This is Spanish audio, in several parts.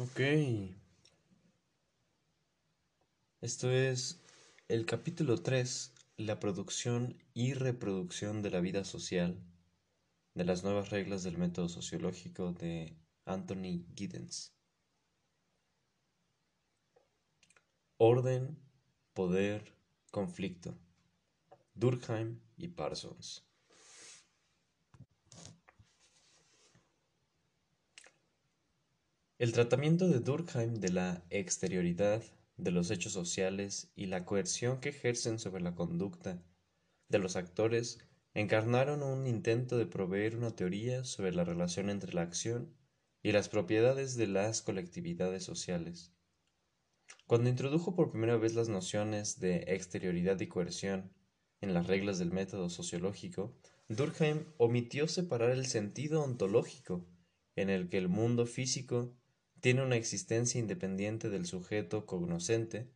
Ok. Esto es el capítulo 3, la producción y reproducción de la vida social, de las nuevas reglas del método sociológico de Anthony Giddens. Orden, poder, conflicto. Durkheim y Parsons. El tratamiento de Durkheim de la exterioridad de los hechos sociales y la coerción que ejercen sobre la conducta de los actores encarnaron un intento de proveer una teoría sobre la relación entre la acción y las propiedades de las colectividades sociales. Cuando introdujo por primera vez las nociones de exterioridad y coerción en las reglas del método sociológico, Durkheim omitió separar el sentido ontológico en el que el mundo físico tiene una existencia independiente del sujeto cognoscente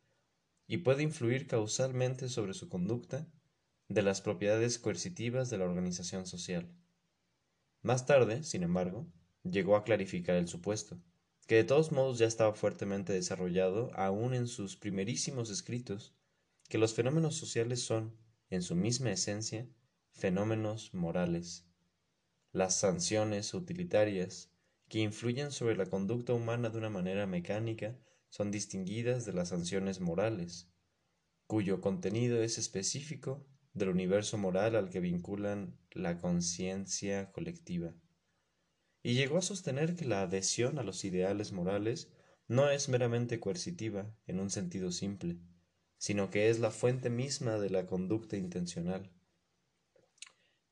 y puede influir causalmente sobre su conducta de las propiedades coercitivas de la organización social. Más tarde, sin embargo, llegó a clarificar el supuesto, que de todos modos ya estaba fuertemente desarrollado aún en sus primerísimos escritos, que los fenómenos sociales son, en su misma esencia, fenómenos morales. Las sanciones utilitarias que influyen sobre la conducta humana de una manera mecánica son distinguidas de las sanciones morales, cuyo contenido es específico del universo moral al que vinculan la conciencia colectiva. Y llegó a sostener que la adhesión a los ideales morales no es meramente coercitiva en un sentido simple, sino que es la fuente misma de la conducta intencional.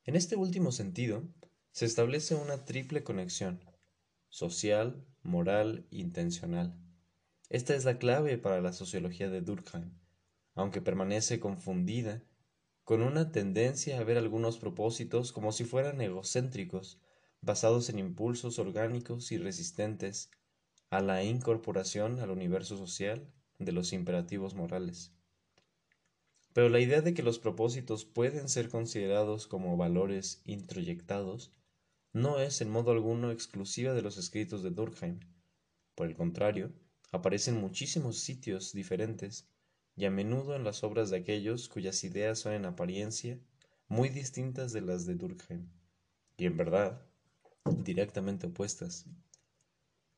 En este último sentido, se establece una triple conexión social, moral, intencional. Esta es la clave para la sociología de Durkheim, aunque permanece confundida con una tendencia a ver algunos propósitos como si fueran egocéntricos, basados en impulsos orgánicos y resistentes a la incorporación al universo social de los imperativos morales. Pero la idea de que los propósitos pueden ser considerados como valores introyectados no es en modo alguno exclusiva de los escritos de Durkheim. Por el contrario, aparece en muchísimos sitios diferentes y a menudo en las obras de aquellos cuyas ideas son en apariencia muy distintas de las de Durkheim, y en verdad directamente opuestas.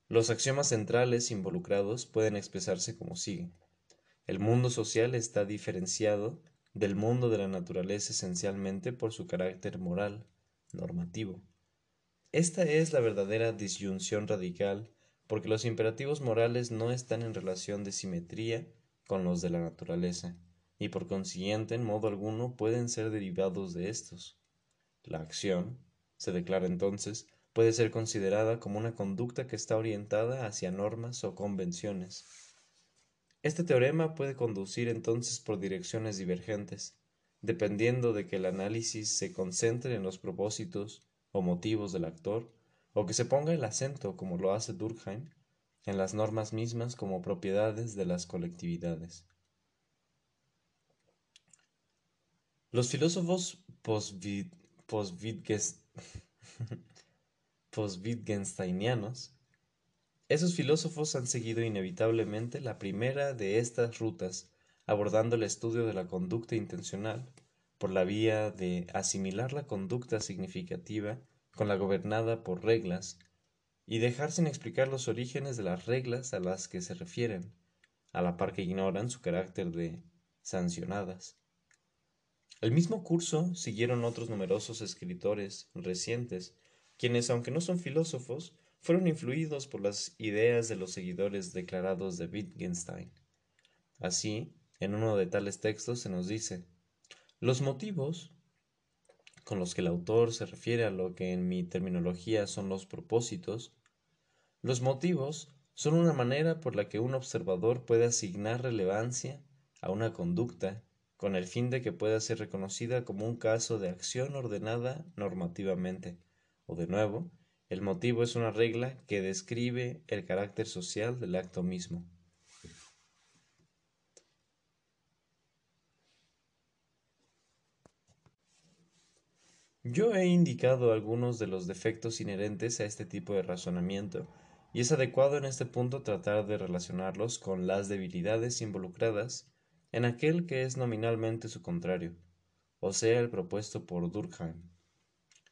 Los axiomas centrales involucrados pueden expresarse como sigue. El mundo social está diferenciado del mundo de la naturaleza esencialmente por su carácter moral, normativo. Esta es la verdadera disyunción radical, porque los imperativos morales no están en relación de simetría con los de la naturaleza, y por consiguiente en modo alguno pueden ser derivados de estos. La acción, se declara entonces, puede ser considerada como una conducta que está orientada hacia normas o convenciones. Este teorema puede conducir entonces por direcciones divergentes, dependiendo de que el análisis se concentre en los propósitos o motivos del actor, o que se ponga el acento, como lo hace Durkheim, en las normas mismas como propiedades de las colectividades. Los filósofos post-Wittgensteinianos, esos filósofos han seguido inevitablemente la primera de estas rutas, abordando el estudio de la conducta intencional por la vía de asimilar la conducta significativa con la gobernada por reglas y dejar sin explicar los orígenes de las reglas a las que se refieren, a la par que ignoran su carácter de sancionadas. El mismo curso siguieron otros numerosos escritores recientes, quienes, aunque no son filósofos, fueron influidos por las ideas de los seguidores declarados de Wittgenstein. Así, en uno de tales textos se nos dice los motivos con los que el autor se refiere a lo que en mi terminología son los propósitos, los motivos son una manera por la que un observador puede asignar relevancia a una conducta con el fin de que pueda ser reconocida como un caso de acción ordenada normativamente. O de nuevo, el motivo es una regla que describe el carácter social del acto mismo. Yo he indicado algunos de los defectos inherentes a este tipo de razonamiento y es adecuado en este punto tratar de relacionarlos con las debilidades involucradas en aquel que es nominalmente su contrario, o sea, el propuesto por Durkheim,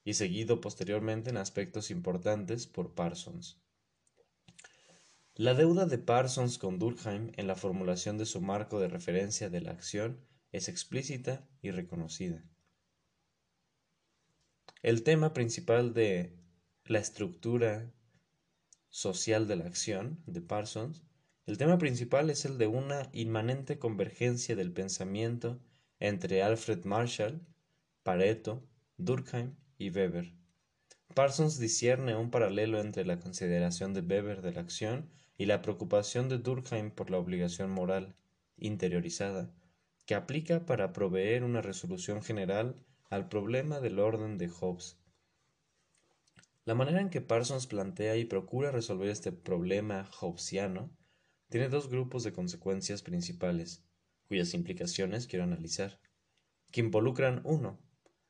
y seguido posteriormente en aspectos importantes por Parsons. La deuda de Parsons con Durkheim en la formulación de su marco de referencia de la acción es explícita y reconocida. El tema principal de la estructura social de la acción de Parsons, el tema principal es el de una inmanente convergencia del pensamiento entre Alfred Marshall, Pareto, Durkheim y Weber. Parsons discierne un paralelo entre la consideración de Weber de la acción y la preocupación de Durkheim por la obligación moral interiorizada, que aplica para proveer una resolución general al problema del orden de Hobbes. La manera en que Parsons plantea y procura resolver este problema hobbesiano tiene dos grupos de consecuencias principales, cuyas implicaciones quiero analizar, que involucran uno,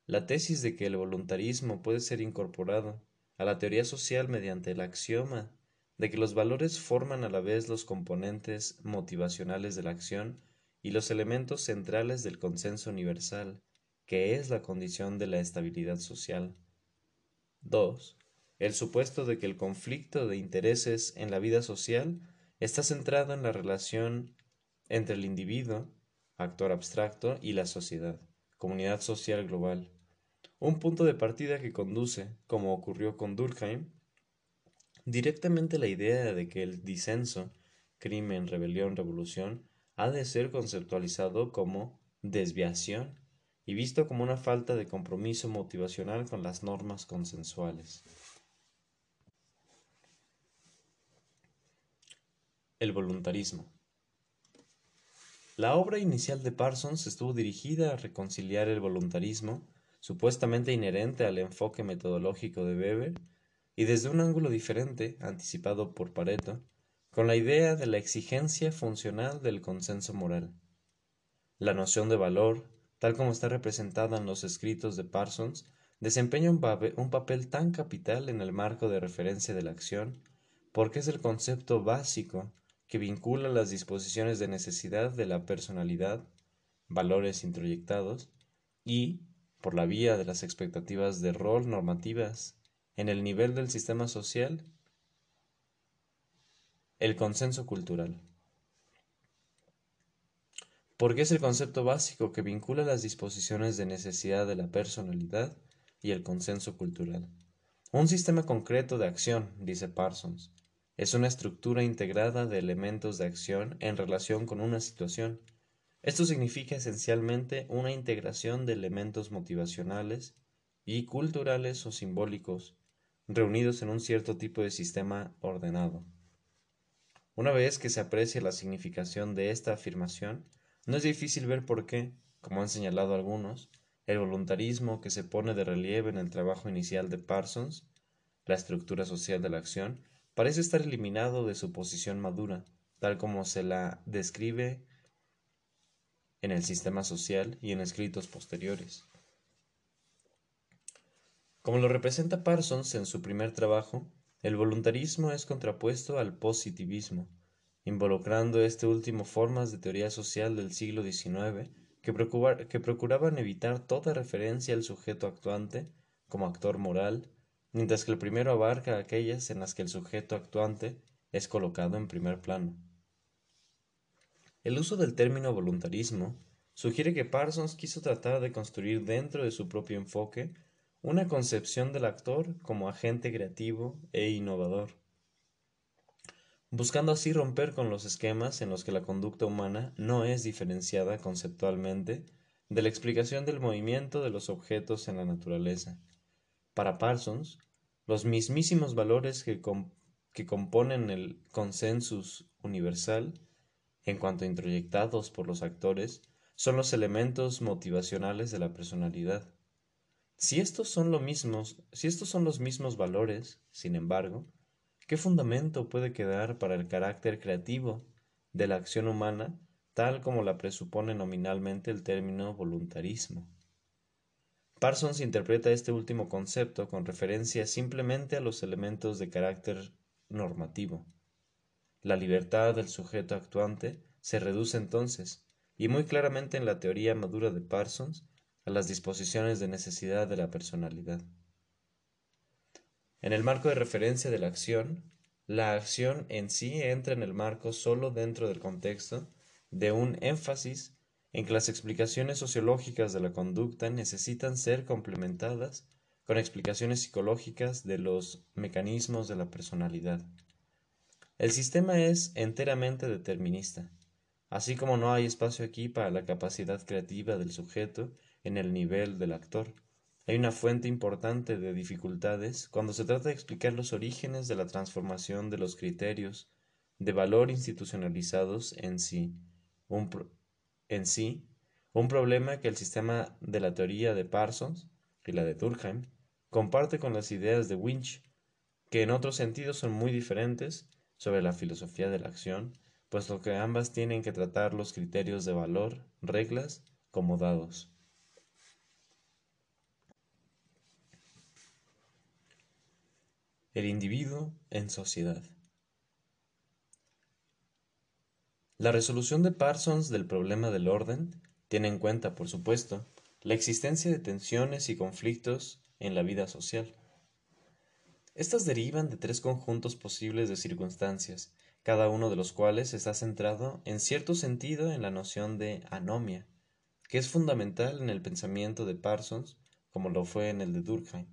la tesis de que el voluntarismo puede ser incorporado a la teoría social mediante el axioma de que los valores forman a la vez los componentes motivacionales de la acción y los elementos centrales del consenso universal, que es la condición de la estabilidad social. 2. El supuesto de que el conflicto de intereses en la vida social está centrado en la relación entre el individuo, actor abstracto, y la sociedad, comunidad social global. Un punto de partida que conduce, como ocurrió con Durkheim, directamente la idea de que el disenso, crimen, rebelión, revolución, ha de ser conceptualizado como desviación y visto como una falta de compromiso motivacional con las normas consensuales. El voluntarismo. La obra inicial de Parsons estuvo dirigida a reconciliar el voluntarismo, supuestamente inherente al enfoque metodológico de Weber, y desde un ángulo diferente, anticipado por Pareto, con la idea de la exigencia funcional del consenso moral. La noción de valor, tal como está representada en los escritos de Parsons, desempeña un, un, papel tan capital en el marco de referencia de la acción, porque es el concepto básico que vincula las disposiciones de necesidad de la personalidad, valores introyectados, y, por la vía de las expectativas de rol normativas, en el nivel del sistema social el consenso cultural. Porque es el concepto básico que vincula las disposiciones de necesidad de la personalidad y el consenso cultural. Un sistema concreto de acción, dice Parsons, es una estructura integrada de elementos de acción en relación con una situación. Esto significa esencialmente una integración de elementos motivacionales y culturales o simbólicos reunidos en un cierto tipo de sistema ordenado. Una vez que se aprecia la significación de esta afirmación, no es difícil ver por qué, como han señalado algunos, el voluntarismo que se pone de relieve en el trabajo inicial de Parsons, la estructura social de la acción, parece estar eliminado de su posición madura, tal como se la describe en el sistema social y en escritos posteriores. Como lo representa Parsons en su primer trabajo, el voluntarismo es contrapuesto al positivismo, involucrando este último formas de teoría social del siglo XIX que, procuraban evitar toda referencia al sujeto actuante como actor moral, mientras que el primero abarca aquellas en las que el sujeto actuante es colocado en primer plano. El uso del término voluntarismo sugiere que Parsons quiso tratar de construir dentro de su propio enfoque una concepción del actor como agente creativo e innovador, buscando así romper con los esquemas en los que la conducta humana no es diferenciada conceptualmente de la explicación del movimiento de los objetos en la naturaleza. Para Parsons, los mismísimos valores que, que componen el consensus universal, en cuanto introyectados por los actores, son los elementos motivacionales de la personalidad. Si estos son mismos, si estos son los mismos valores, sin embargo, ¿qué fundamento puede quedar para el carácter creativo de la acción humana tal como la presupone nominalmente el término voluntarismo? Parsons interpreta este último concepto con referencia simplemente a los elementos de carácter normativo. La libertad del sujeto actuante se reduce entonces, y muy claramente en la teoría madura de Parsons, a las disposiciones de necesidad de la personalidad. En el marco de referencia de la acción, la acción en sí entra en el marco solo dentro del contexto de un énfasis en que las explicaciones sociológicas de la conducta necesitan ser complementadas con explicaciones psicológicas de los mecanismos de la personalidad. El sistema es enteramente determinista, así como no hay espacio aquí para la capacidad creativa del sujeto en el nivel del actor. Hay una fuente importante de dificultades cuando se trata de explicar los orígenes de la transformación de los criterios de valor institucionalizados en sí, un, en sí, un problema que el sistema de la teoría de Parsons y la de Durkheim comparte con las ideas de Winch, que en otros sentidos son muy diferentes sobre la filosofía de la acción, puesto que ambas tienen que tratar los criterios de valor, reglas, como dados. El individuo en sociedad. La resolución de Parsons del problema del orden tiene en cuenta, por supuesto, la existencia de tensiones y conflictos en la vida social. Estas derivan de tres conjuntos posibles de circunstancias, cada uno de los cuales está centrado en cierto sentido en la noción de anomia, que es fundamental en el pensamiento de Parsons como lo fue en el de Durkheim.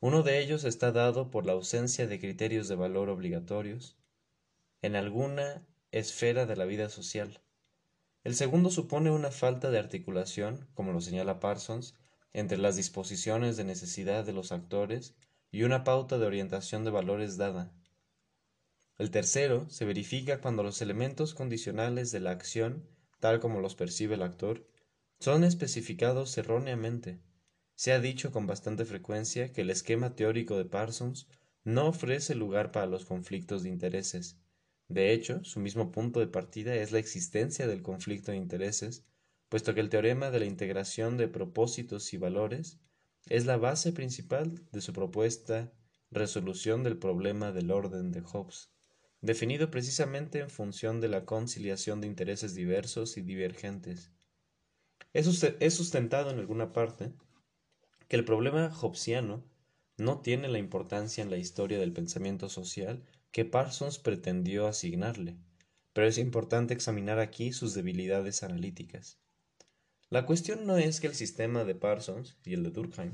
Uno de ellos está dado por la ausencia de criterios de valor obligatorios en alguna esfera de la vida social. El segundo supone una falta de articulación, como lo señala Parsons, entre las disposiciones de necesidad de los actores y una pauta de orientación de valores dada. El tercero se verifica cuando los elementos condicionales de la acción, tal como los percibe el actor, son especificados erróneamente se ha dicho con bastante frecuencia que el esquema teórico de Parsons no ofrece lugar para los conflictos de intereses. De hecho, su mismo punto de partida es la existencia del conflicto de intereses, puesto que el teorema de la integración de propósitos y valores es la base principal de su propuesta resolución del problema del orden de Hobbes, definido precisamente en función de la conciliación de intereses diversos y divergentes. Es sustentado en alguna parte que el problema hobbesiano no tiene la importancia en la historia del pensamiento social que Parsons pretendió asignarle, pero es importante examinar aquí sus debilidades analíticas. La cuestión no es que el sistema de Parsons y el de Durkheim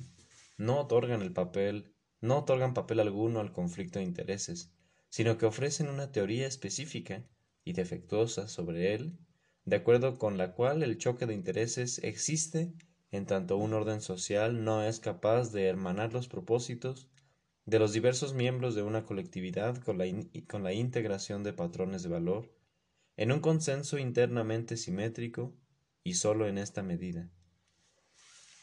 no otorgan el papel, no otorgan papel alguno al conflicto de intereses, sino que ofrecen una teoría específica y defectuosa sobre él, de acuerdo con la cual el choque de intereses existe en tanto un orden social no es capaz de hermanar los propósitos de los diversos miembros de una colectividad con la, con la integración de patrones de valor, en un consenso internamente simétrico y sólo en esta medida.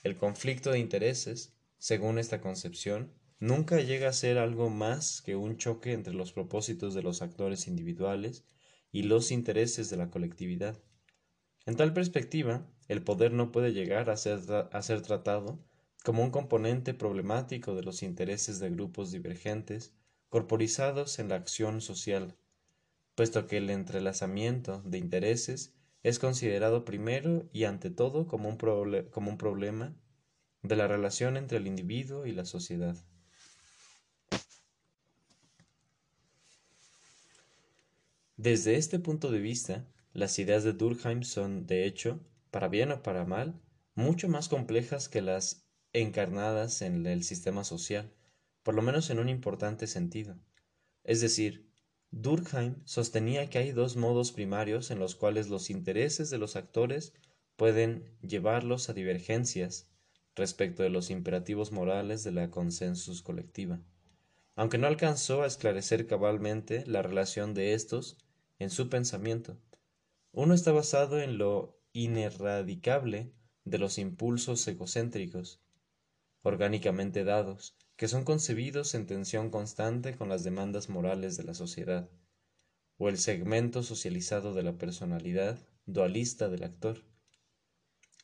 El conflicto de intereses, según esta concepción, nunca llega a ser algo más que un choque entre los propósitos de los actores individuales y los intereses de la colectividad. En tal perspectiva, el poder no puede llegar a ser, tratado como un componente problemático de los intereses de grupos divergentes corporizados en la acción social, puesto que el entrelazamiento de intereses es considerado primero y ante todo como un, como un problema de la relación entre el individuo y la sociedad. Desde este punto de vista, las ideas de Durkheim son, de hecho, para bien o para mal, mucho más complejas que las encarnadas en el sistema social, por lo menos en un importante sentido. Es decir, Durkheim sostenía que hay dos modos primarios en los cuales los intereses de los actores pueden llevarlos a divergencias respecto de los imperativos morales de la consensus colectiva, aunque no alcanzó a esclarecer cabalmente la relación de estos en su pensamiento. Uno está basado en lo inerradicable de los impulsos egocéntricos, orgánicamente dados, que son concebidos en tensión constante con las demandas morales de la sociedad, o el segmento socializado de la personalidad dualista del actor.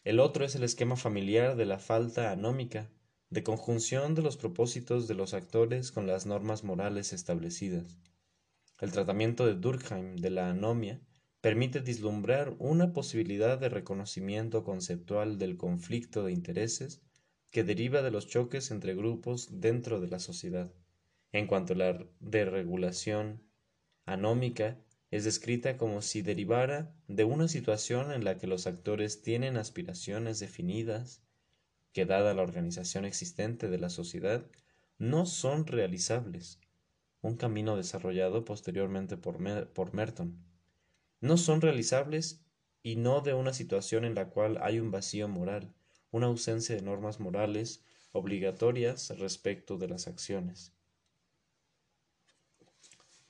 El otro es el esquema familiar de la falta anómica, de conjunción de los propósitos de los actores con las normas morales establecidas. El tratamiento de Durkheim de la anomia permite vislumbrar una posibilidad de reconocimiento conceptual del conflicto de intereses que deriva de los choques entre grupos dentro de la sociedad. En cuanto a la deregulación anómica, es descrita como si derivara de una situación en la que los actores tienen aspiraciones definidas que, dada la organización existente de la sociedad, no son realizables, un camino desarrollado posteriormente por, por Merton. No son realizables y no de una situación en la cual hay un vacío moral, una ausencia de normas morales obligatorias respecto de las acciones.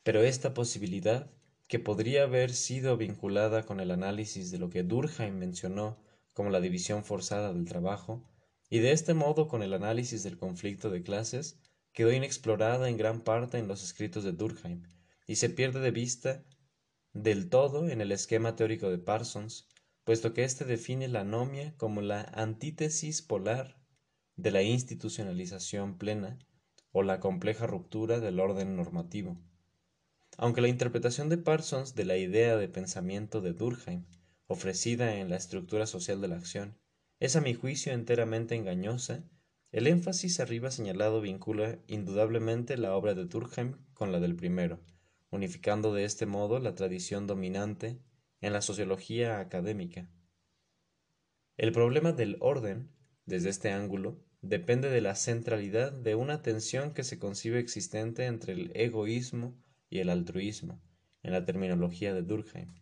Pero esta posibilidad que podría haber sido vinculada con el análisis de lo que Durkheim mencionó como la división forzada del trabajo, y de este modo con el análisis del conflicto de clases, quedó inexplorada en gran parte en los escritos de Durkheim, y se pierde de vista del todo en el esquema teórico de Parsons, puesto que éste define la anomia como la antítesis polar de la institucionalización plena o la compleja ruptura del orden normativo. Aunque la interpretación de Parsons de la idea de pensamiento de Durkheim, ofrecida en la estructura social de la acción, es a mi juicio enteramente engañosa, el énfasis arriba señalado vincula indudablemente la obra de Durkheim con la del primero, unificando de este modo la tradición dominante en la sociología académica. El problema del orden, desde este ángulo, depende de la centralidad de una tensión que se concibe existente entre el egoísmo y el altruismo, en la terminología de Durkheim.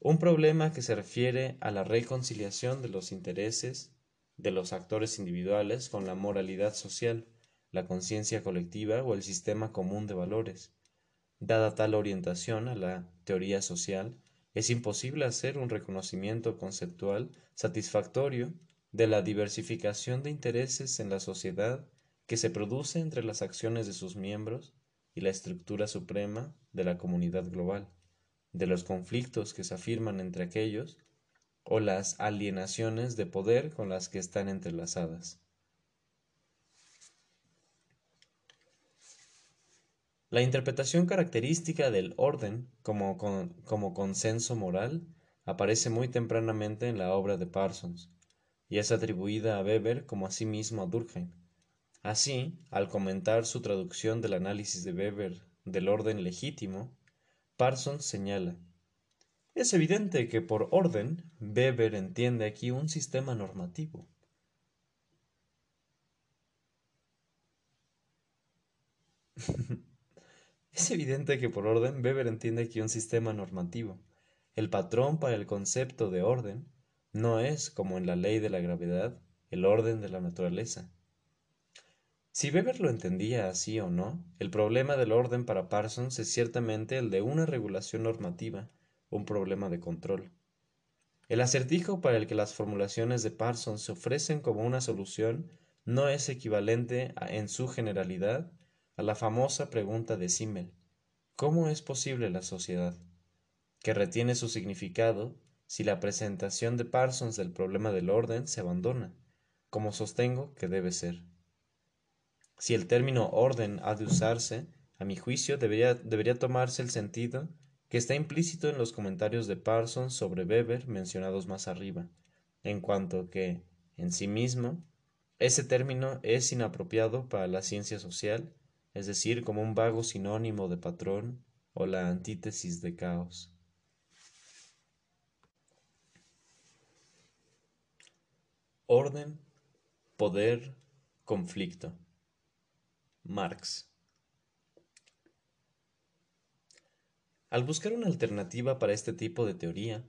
Un problema que se refiere a la reconciliación de los intereses de los actores individuales con la moralidad social, la conciencia colectiva o el sistema común de valores. Dada tal orientación a la teoría social, es imposible hacer un reconocimiento conceptual satisfactorio de la diversificación de intereses en la sociedad que se produce entre las acciones de sus miembros y la estructura suprema de la comunidad global, de los conflictos que se afirman entre aquellos o las alienaciones de poder con las que están entrelazadas. La interpretación característica del orden como, como consenso moral aparece muy tempranamente en la obra de Parsons y es atribuida a Weber como asimismo a Durkheim. Así, al comentar su traducción del análisis de Weber del orden legítimo, Parsons señala Es evidente que por orden Weber entiende aquí un sistema normativo. es evidente que por orden Weber entiende aquí un sistema normativo. El patrón para el concepto de orden no es, como en la ley de la gravedad, el orden de la naturaleza, si Weber lo entendía así o no, el problema del orden para Parsons es ciertamente el de una regulación normativa, un problema de control. El acertijo para el que las formulaciones de Parsons se ofrecen como una solución no es equivalente en su generalidad a la famosa pregunta de Simmel ¿Cómo es posible la sociedad? que retiene su significado si la presentación de Parsons del problema del orden se abandona, como sostengo que debe ser. Si el término orden ha de usarse, a mi juicio debería, debería tomarse el sentido que está implícito en los comentarios de Parsons sobre Weber mencionados más arriba, en cuanto que, en sí mismo, ese término es inapropiado para la ciencia social, es decir, como un vago sinónimo de patrón o la antítesis de caos. Orden, poder, conflicto. Marx. Al buscar una alternativa para este tipo de teoría,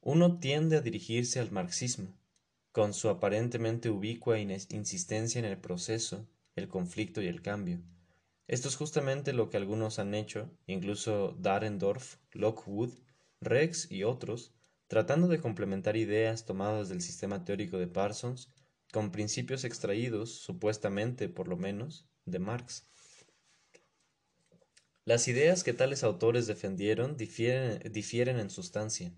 uno tiende a dirigirse al marxismo, con su aparentemente ubicua insistencia en el proceso, el conflicto y el cambio. Esto es justamente lo que algunos han hecho, incluso Darendorf, Lockwood, Rex y otros, tratando de complementar ideas tomadas del sistema teórico de Parsons con principios extraídos, supuestamente por lo menos, de Marx. Las ideas que tales autores defendieron difieren, en sustancia.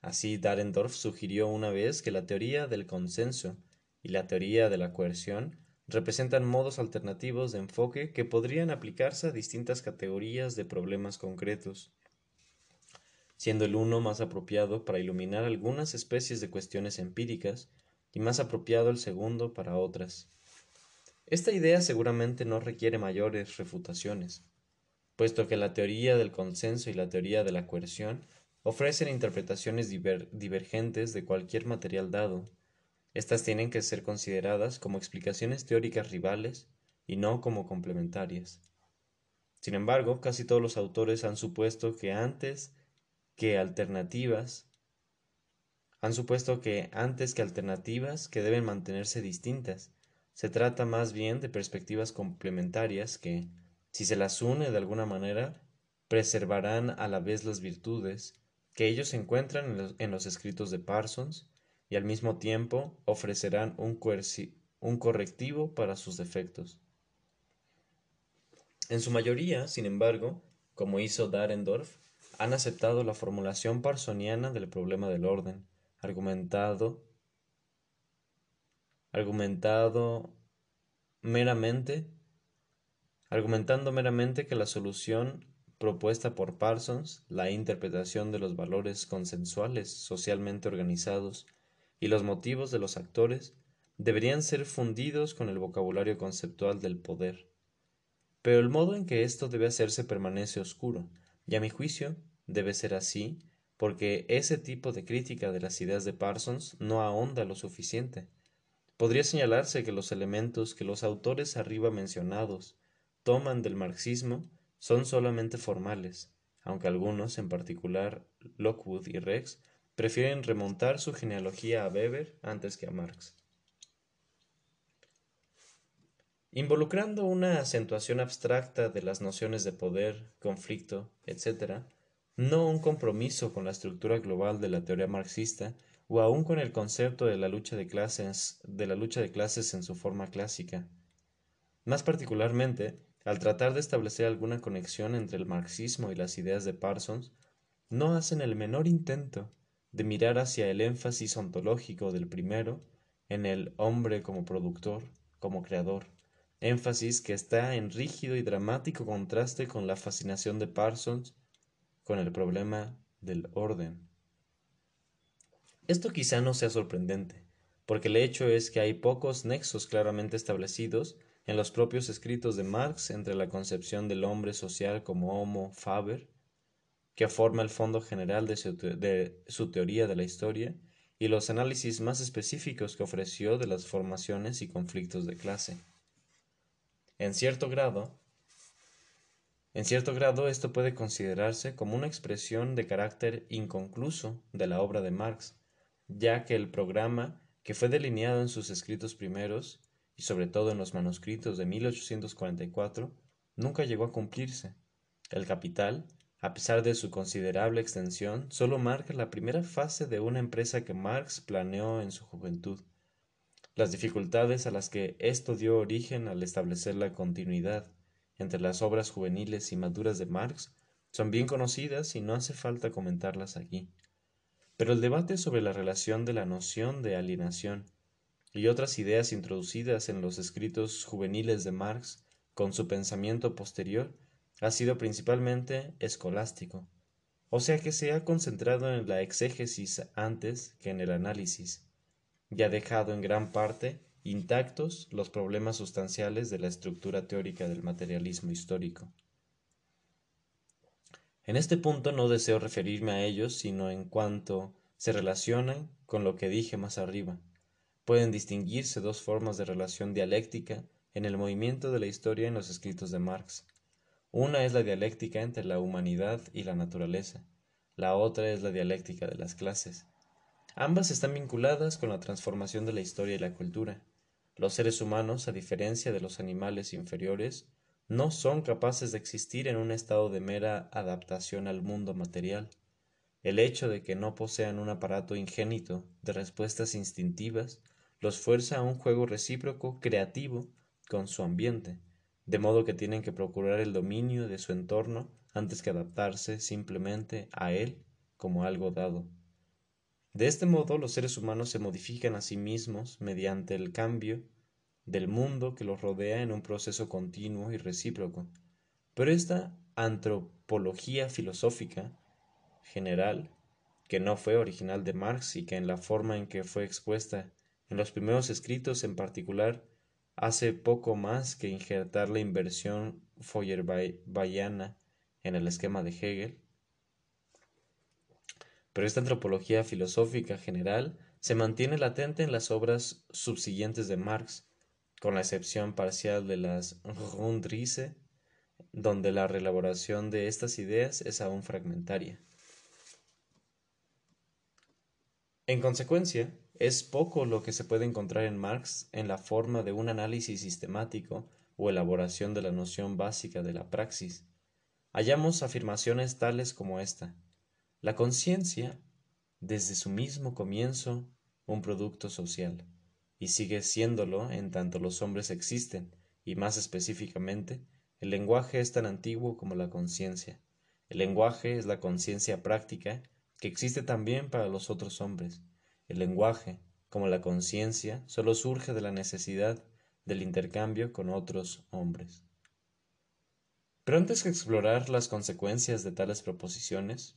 Así, Darendorf sugirió una vez que la teoría del consenso y la teoría de la coerción representan modos alternativos de enfoque que podrían aplicarse a distintas categorías de problemas concretos, siendo el uno más apropiado para iluminar algunas especies de cuestiones empíricas y más apropiado el segundo para otras. Esta idea seguramente no requiere mayores refutaciones, puesto que la teoría del consenso y la teoría de la coerción ofrecen interpretaciones divergentes de cualquier material dado, estas tienen que ser consideradas como explicaciones teóricas rivales y no como complementarias. Sin embargo, casi todos los autores han supuesto que antes que alternativas han supuesto que antes que alternativas que deben mantenerse distintas, se trata más bien de perspectivas complementarias que, si se las une de alguna manera, preservarán a la vez las virtudes que ellos encuentran en los, en los escritos de Parsons y al mismo tiempo ofrecerán un, un correctivo para sus defectos. En su mayoría, sin embargo, como hizo Darendorf, han aceptado la formulación parsoniana del problema del orden, argumentado argumentado meramente argumentando meramente que la solución propuesta por Parsons, la interpretación de los valores consensuales socialmente organizados y los motivos de los actores deberían ser fundidos con el vocabulario conceptual del poder. Pero el modo en que esto debe hacerse permanece oscuro, y a mi juicio debe ser así, porque ese tipo de crítica de las ideas de Parsons no ahonda lo suficiente. Podría señalarse que los elementos que los autores arriba mencionados toman del marxismo son solamente formales, aunque algunos, en particular Lockwood y Rex, prefieren remontar su genealogía a Weber antes que a Marx. Involucrando una acentuación abstracta de las nociones de poder, conflicto, etc., no un compromiso con la estructura global de la teoría marxista o aún con el concepto de la lucha de clases, de la lucha de clases en su forma clásica. Más particularmente, al tratar de establecer alguna conexión entre el marxismo y las ideas de Parsons, no hacen el menor intento de mirar hacia el énfasis ontológico del primero en el hombre como productor, como creador, énfasis que está en rígido y dramático contraste con la fascinación de Parsons con el problema del orden. Esto quizá no sea sorprendente, porque el hecho es que hay pocos nexos claramente establecidos en los propios escritos de Marx entre la concepción del hombre social como homo faber que forma el fondo general de su, teoría de la historia y los análisis más específicos que ofreció de las formaciones y conflictos de clase. En cierto grado, en cierto grado esto puede considerarse como una expresión de carácter inconcluso de la obra de Marx, ya que el programa que fue delineado en sus escritos primeros y sobre todo en los manuscritos de 1844 nunca llegó a cumplirse. El capital a pesar de su considerable extensión, solo marca la primera fase de una empresa que Marx planeó en su juventud. Las dificultades a las que esto dio origen al establecer la continuidad entre las obras juveniles y maduras de Marx son bien conocidas y no hace falta comentarlas aquí. Pero el debate sobre la relación de la noción de alienación y otras ideas introducidas en los escritos juveniles de Marx con su pensamiento posterior ha sido principalmente escolástico, o sea que se ha concentrado en la exégesis antes que en el análisis, y ha dejado en gran parte intactos los problemas sustanciales de la estructura teórica del materialismo histórico. En este punto no deseo referirme a ellos sino en cuanto se relacionan con lo que dije más arriba. Pueden distinguirse dos formas de relación dialéctica en el movimiento de la historia en los escritos de Marx. Una es la dialéctica entre la humanidad y la naturaleza, la otra es la dialéctica de las clases. Ambas están vinculadas con la transformación de la historia y la cultura. Los seres humanos, a diferencia de los animales inferiores, no son capaces de existir en un estado de mera adaptación al mundo material. El hecho de que no posean un aparato ingénito de respuestas instintivas los fuerza a un juego recíproco creativo con su ambiente, de modo que tienen que procurar el dominio de su entorno antes que adaptarse simplemente a él como algo dado. De este modo, los seres humanos se modifican a sí mismos mediante el cambio del mundo que los rodea en un proceso continuo y recíproco. Pero esta antropología filosófica general, que no fue original de Marx y que en la forma en que fue expuesta en los primeros escritos en particular hace poco más que injertar la inversión feuerbayana en el esquema de Hegel. Pero esta antropología filosófica general se mantiene latente en las obras subsiguientes de Marx, con la excepción parcial de las Grundrisse, donde la reelaboración de estas ideas es aún fragmentaria. En consecuencia, es poco lo que se puede encontrar en Marx en la forma de un análisis sistemático o elaboración de la noción básica de la praxis. Hallamos afirmaciones tales como esta. La conciencia, desde su mismo comienzo, un producto social, y sigue siéndolo en tanto los hombres existen, y más específicamente, el lenguaje es tan antiguo como la conciencia. El lenguaje es la conciencia práctica que existe también para los otros hombres. El lenguaje, como la conciencia, solo surge de la necesidad del intercambio con otros hombres. Pero antes que explorar las consecuencias de tales proposiciones,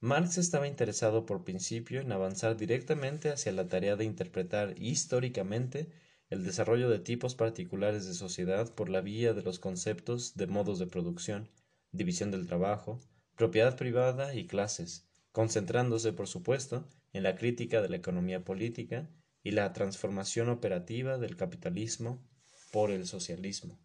Marx estaba interesado por principio en avanzar directamente hacia la tarea de interpretar históricamente el desarrollo de tipos particulares de sociedad por la vía de los conceptos de modos de producción, división del trabajo, propiedad privada y clases, concentrándose, por supuesto, en la crítica de la economía política y la transformación operativa del capitalismo por el socialismo.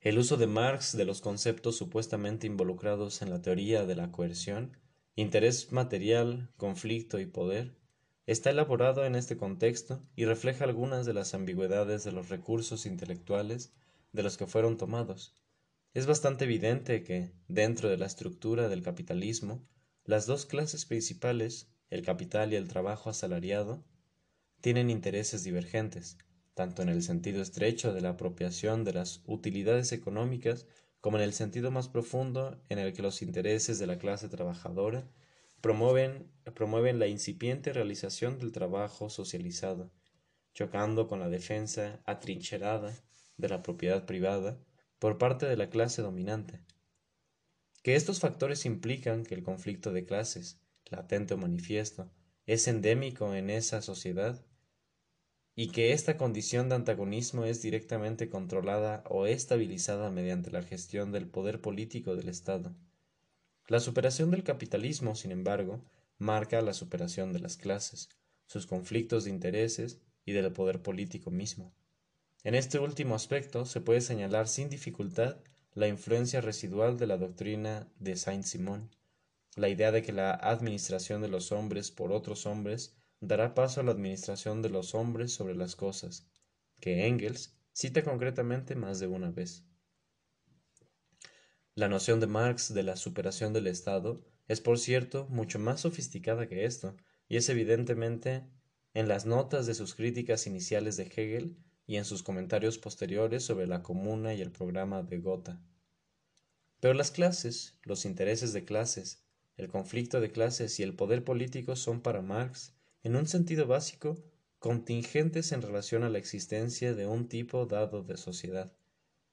El uso de Marx de los conceptos supuestamente involucrados en la teoría de la coerción, interés material, conflicto y poder, está elaborado en este contexto y refleja algunas de las ambigüedades de los recursos intelectuales de los que fueron tomados. Es bastante evidente que, dentro de la estructura del capitalismo, las dos clases principales, el capital y el trabajo asalariado, tienen intereses divergentes, tanto en el sentido estrecho de la apropiación de las utilidades económicas como en el sentido más profundo en el que los intereses de la clase trabajadora promueven, la incipiente realización del trabajo socializado, chocando con la defensa atrincherada de la propiedad privada por parte de la clase dominante. Que estos factores implican que el conflicto de clases, latente o manifiesto, es endémico en esa sociedad y que esta condición de antagonismo es directamente controlada o estabilizada mediante la gestión del poder político del Estado. La superación del capitalismo, sin embargo, marca la superación de las clases, sus conflictos de intereses y del poder político mismo. En este último aspecto se puede señalar sin dificultad la influencia residual de la doctrina de Saint-Simon, la idea de que la administración de los hombres por otros hombres dará paso a la administración de los hombres sobre las cosas, que Engels cita concretamente más de una vez. La noción de Marx de la superación del Estado es, por cierto, mucho más sofisticada que esto, y es evidentemente en las notas de sus críticas iniciales de Hegel y en sus comentarios posteriores sobre la comuna y el programa de Gotha. Pero las clases, los intereses de clases, el conflicto de clases y el poder político son para Marx en un sentido básico, contingentes en relación a la existencia de un tipo dado de sociedad,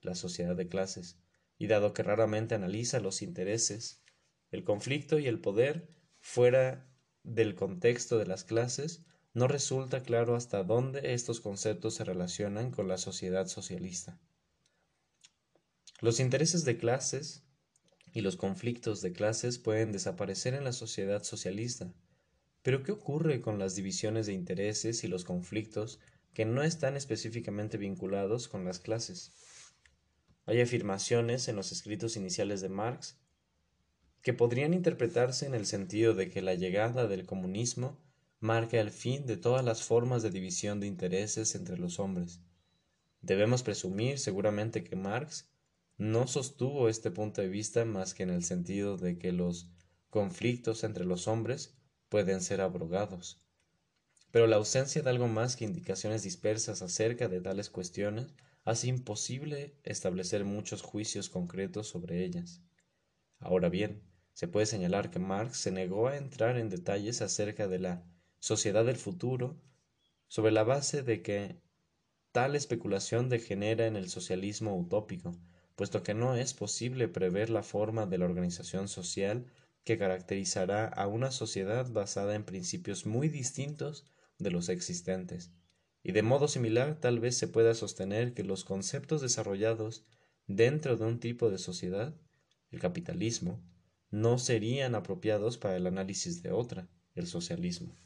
la sociedad de clases, y dado que raramente analiza los intereses, el conflicto y el poder fuera del contexto de las clases, no resulta claro hasta dónde estos conceptos se relacionan con la sociedad socialista. Los intereses de clases y los conflictos de clases pueden desaparecer en la sociedad socialista, pero ¿qué ocurre con las divisiones de intereses y los conflictos que no están específicamente vinculados con las clases? Hay afirmaciones en los escritos iniciales de Marx que podrían interpretarse en el sentido de que la llegada del comunismo marca el fin de todas las formas de división de intereses entre los hombres. Debemos presumir seguramente que Marx no sostuvo este punto de vista más que en el sentido de que los conflictos entre los hombres pueden ser abrogados. Pero la ausencia de algo más que indicaciones dispersas acerca de tales cuestiones hace imposible establecer muchos juicios concretos sobre ellas. Ahora bien, se puede señalar que Marx se negó a entrar en detalles acerca de la sociedad del futuro sobre la base de que tal especulación degenera en el socialismo utópico, puesto que no es posible prever la forma de la organización social que caracterizará a una sociedad basada en principios muy distintos de los existentes. Y de modo similar tal vez se pueda sostener que los conceptos desarrollados dentro de un tipo de sociedad, el capitalismo, no serían apropiados para el análisis de otra, el socialismo.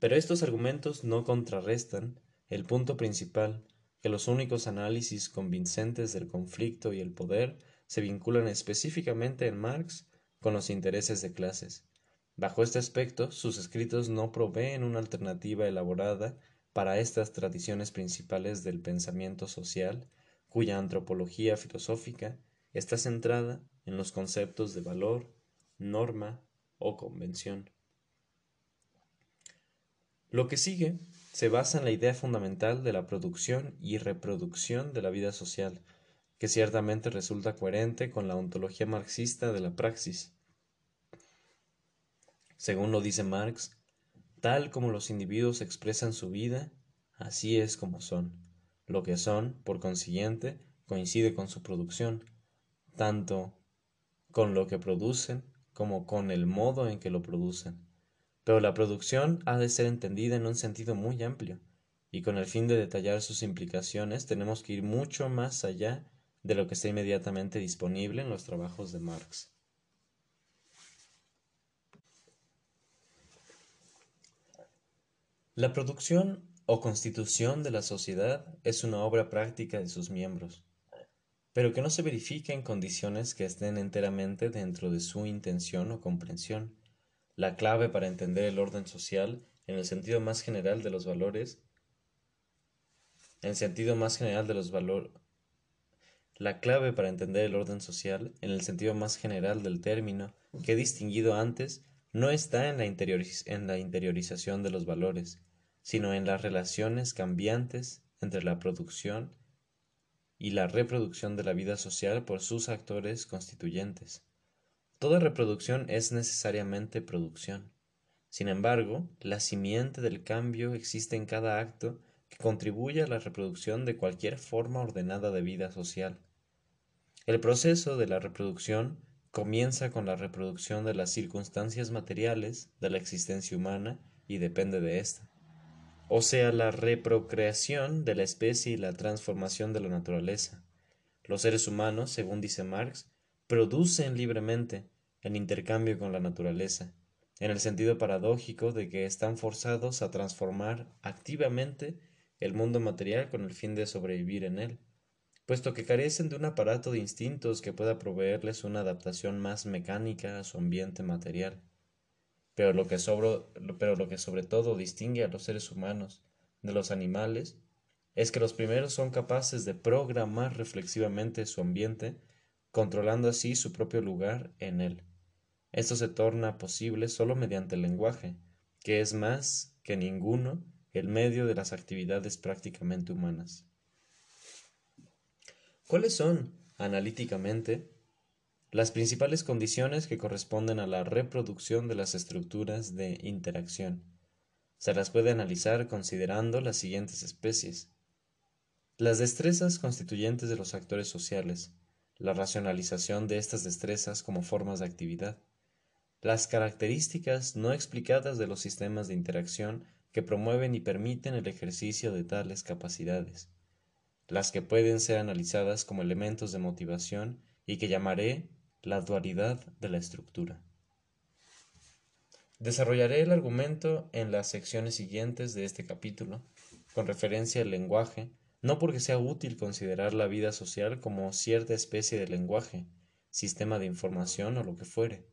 Pero estos argumentos no contrarrestan el punto principal, que los únicos análisis convincentes del conflicto y el poder se vinculan específicamente en Marx con los intereses de clases. Bajo este aspecto, sus escritos no proveen una alternativa elaborada para estas tradiciones principales del pensamiento social, cuya antropología filosófica está centrada en los conceptos de valor, norma o convención. Lo que sigue se basa en la idea fundamental de la producción y reproducción de la vida social, que ciertamente resulta coherente con la ontología marxista de la praxis. Según lo dice Marx, tal como los individuos expresan su vida, así es como son. Lo que son, por consiguiente, coincide con su producción, tanto con lo que producen como con el modo en que lo producen. Pero la producción ha de ser entendida en un sentido muy amplio, y con el fin de detallar sus implicaciones tenemos que ir mucho más allá de lo que está inmediatamente disponible en los trabajos de Marx. La producción o constitución de la sociedad es una obra práctica de sus miembros, pero que no se verifica en condiciones que estén enteramente dentro de su intención o comprensión la clave para entender el orden social en el sentido más general de los valores, en el sentido más general de los valores, la clave para entender el orden social en el sentido más general del término que he distinguido antes no está en la, en la interiorización de los valores, sino en las relaciones cambiantes entre la producción y la reproducción de la vida social por sus actores constituyentes. Toda reproducción es necesariamente producción. Sin embargo, la simiente del cambio existe en cada acto que contribuye a la reproducción de cualquier forma ordenada de vida social. El proceso de la reproducción comienza con la reproducción de las circunstancias materiales de la existencia humana y depende de ésta. O sea, la reprocreación de la especie y la transformación de la naturaleza. Los seres humanos, según dice Marx, producen libremente en intercambio con la naturaleza, en el sentido paradójico de que están forzados a transformar activamente el mundo material con el fin de sobrevivir en él, puesto que carecen de un aparato de instintos que pueda proveerles una adaptación más mecánica a su ambiente material. Pero lo que, pero lo que sobre todo distingue a los seres humanos de los animales es que los primeros son capaces de programar reflexivamente su ambiente controlando así su propio lugar en él. Esto se torna posible solo mediante el lenguaje, que es más que ninguno el medio de las actividades prácticamente humanas. ¿Cuáles son, analíticamente, las principales condiciones que corresponden a la reproducción de las estructuras de interacción? Se las puede analizar considerando las siguientes especies. Las destrezas constituyentes de los actores sociales, la racionalización de estas destrezas como formas de actividad, las características no explicadas de los sistemas de interacción que promueven y permiten el ejercicio de tales capacidades, las que pueden ser analizadas como elementos de motivación y que llamaré la dualidad de la estructura. Desarrollaré el argumento en las secciones siguientes de este capítulo, con referencia al lenguaje, no porque sea útil considerar la vida social como cierta especie de lenguaje, sistema de información o lo que fuere,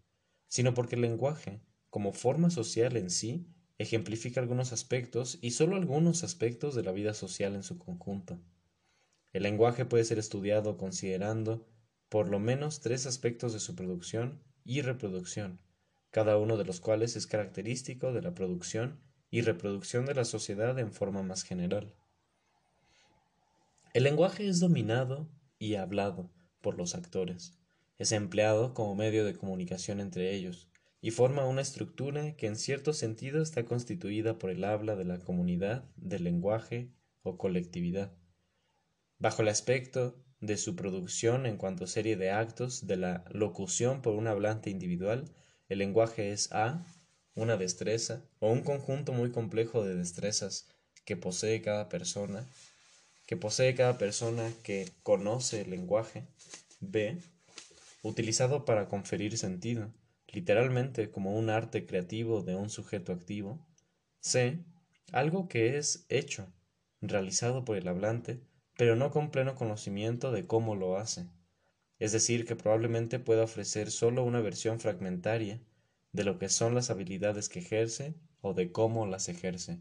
sino porque el lenguaje, como forma social en sí, ejemplifica algunos aspectos y solo algunos aspectos de la vida social en su conjunto. El lenguaje puede ser estudiado considerando por lo menos tres aspectos de su producción y reproducción, cada uno de los cuales es característico de la producción y reproducción de la sociedad en forma más general. El lenguaje es dominado y hablado por los actores. Es empleado como medio de comunicación entre ellos, y forma una estructura que en cierto sentido está constituida por el habla de la comunidad, del lenguaje o colectividad. Bajo el aspecto de su producción en cuanto serie de actos de la locución por un hablante individual, el lenguaje es A, una destreza o un conjunto muy complejo de destrezas que posee cada persona, que posee cada persona que conoce el lenguaje. B, utilizado para conferir sentido, literalmente como un arte creativo de un sujeto activo. C, algo que es hecho, realizado por el hablante, pero no con pleno conocimiento de cómo lo hace. Es decir, que probablemente pueda ofrecer solo una versión fragmentaria de lo que son las habilidades que ejerce o de cómo las ejerce.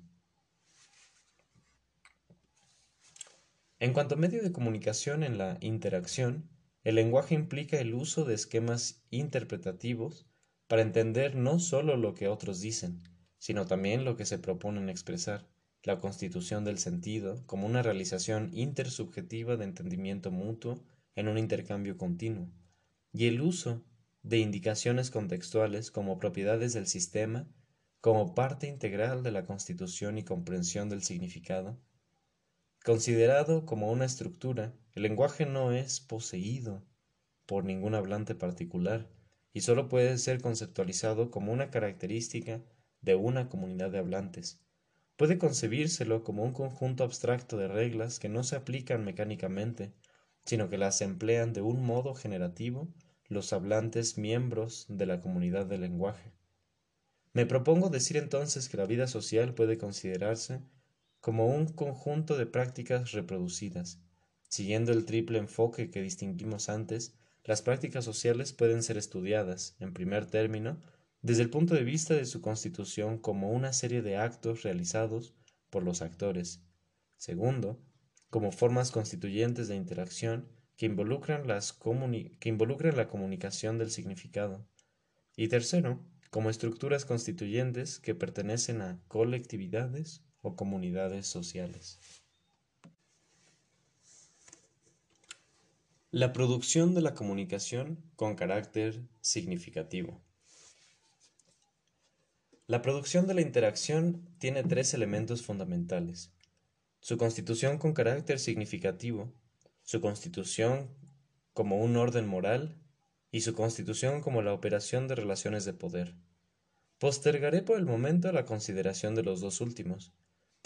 En cuanto a medio de comunicación en la interacción, el lenguaje implica el uso de esquemas interpretativos para entender no solo lo que otros dicen, sino también lo que se proponen expresar, la constitución del sentido como una realización intersubjetiva de entendimiento mutuo en un intercambio continuo, y el uso de indicaciones contextuales como propiedades del sistema como parte integral de la constitución y comprensión del significado, Considerado como una estructura, el lenguaje no es poseído por ningún hablante particular y solo puede ser conceptualizado como una característica de una comunidad de hablantes. Puede concebírselo como un conjunto abstracto de reglas que no se aplican mecánicamente, sino que las emplean de un modo generativo los hablantes miembros de la comunidad del lenguaje. Me propongo decir entonces que la vida social puede considerarse como un conjunto de prácticas reproducidas. Siguiendo el triple enfoque que distinguimos antes, las prácticas sociales pueden ser estudiadas, en primer término, desde el punto de vista de su constitución como una serie de actos realizados por los actores. Segundo, como formas constituyentes de interacción que involucran, que involucran la comunicación del significado. Y tercero, como estructuras constituyentes que pertenecen a colectividades o comunidades sociales. La producción de la comunicación con carácter significativo. La producción de la interacción tiene tres elementos fundamentales. Su constitución con carácter significativo, su constitución como un orden moral y su constitución como la operación de relaciones de poder. Postergaré por el momento la consideración de los dos últimos,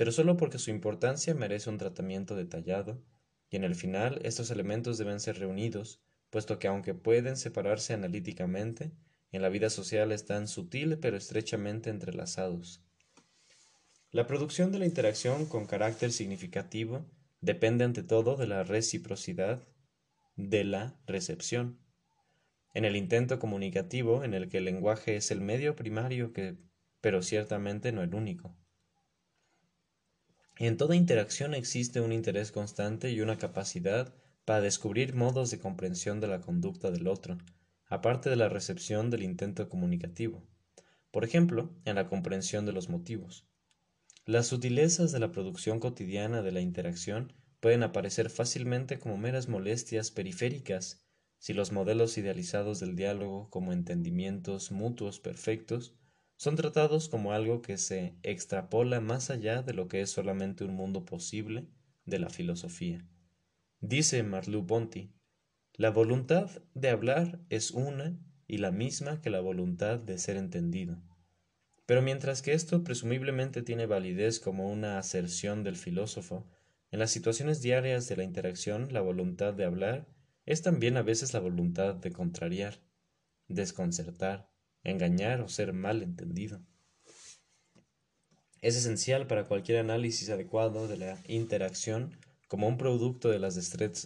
pero solo porque su importancia merece un tratamiento detallado, y en el final estos elementos deben ser reunidos, puesto que aunque pueden separarse analíticamente, en la vida social están sutil pero estrechamente entrelazados. La producción de la interacción con carácter significativo depende ante todo de la reciprocidad de la recepción. En el intento comunicativo, en el que el lenguaje es el medio primario que, pero ciertamente no el único. En toda interacción existe un interés constante y una capacidad para descubrir modos de comprensión de la conducta del otro, aparte de la recepción del intento comunicativo. Por ejemplo, en la comprensión de los motivos. Las sutilezas de la producción cotidiana de la interacción pueden aparecer fácilmente como meras molestias periféricas si los modelos idealizados del diálogo como entendimientos mutuos perfectos son tratados como algo que se extrapola más allá de lo que es solamente un mundo posible de la filosofía. Dice Marlou Ponty, la voluntad de hablar es una y la misma que la voluntad de ser entendido. Pero mientras que esto presumiblemente tiene validez como una aserción del filósofo, en las situaciones diarias de la interacción la voluntad de hablar es también a veces la voluntad de contrariar, desconcertar, engañar o ser mal entendido. Es esencial para cualquier análisis adecuado de la interacción como un producto de las,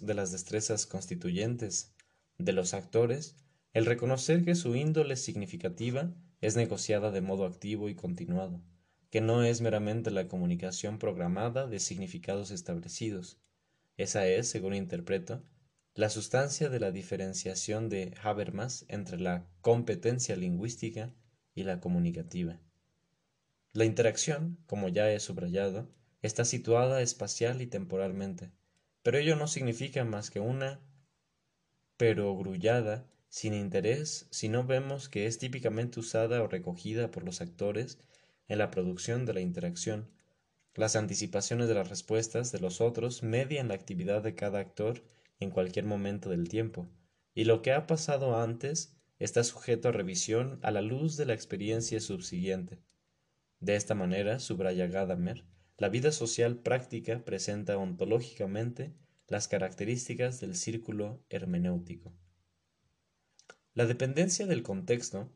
de las destrezas constituyentes de los actores, el reconocer que su índole significativa es negociada de modo activo y continuado, que no es meramente la comunicación programada de significados establecidos. Esa es, según interpreto, la sustancia de la diferenciación de Habermas entre la competencia lingüística y la comunicativa. La interacción, como ya he subrayado, está situada espacial y temporalmente, pero ello no significa más que una perogrullada sin interés si no vemos que es típicamente usada o recogida por los actores en la producción de la interacción. Las anticipaciones de las respuestas de los otros median la actividad de cada actor en cualquier momento del tiempo, y lo que ha pasado antes está sujeto a revisión a la luz de la experiencia subsiguiente. De esta manera, subraya Gadamer, la vida social práctica presenta ontológicamente las características del círculo hermenéutico. La dependencia del contexto,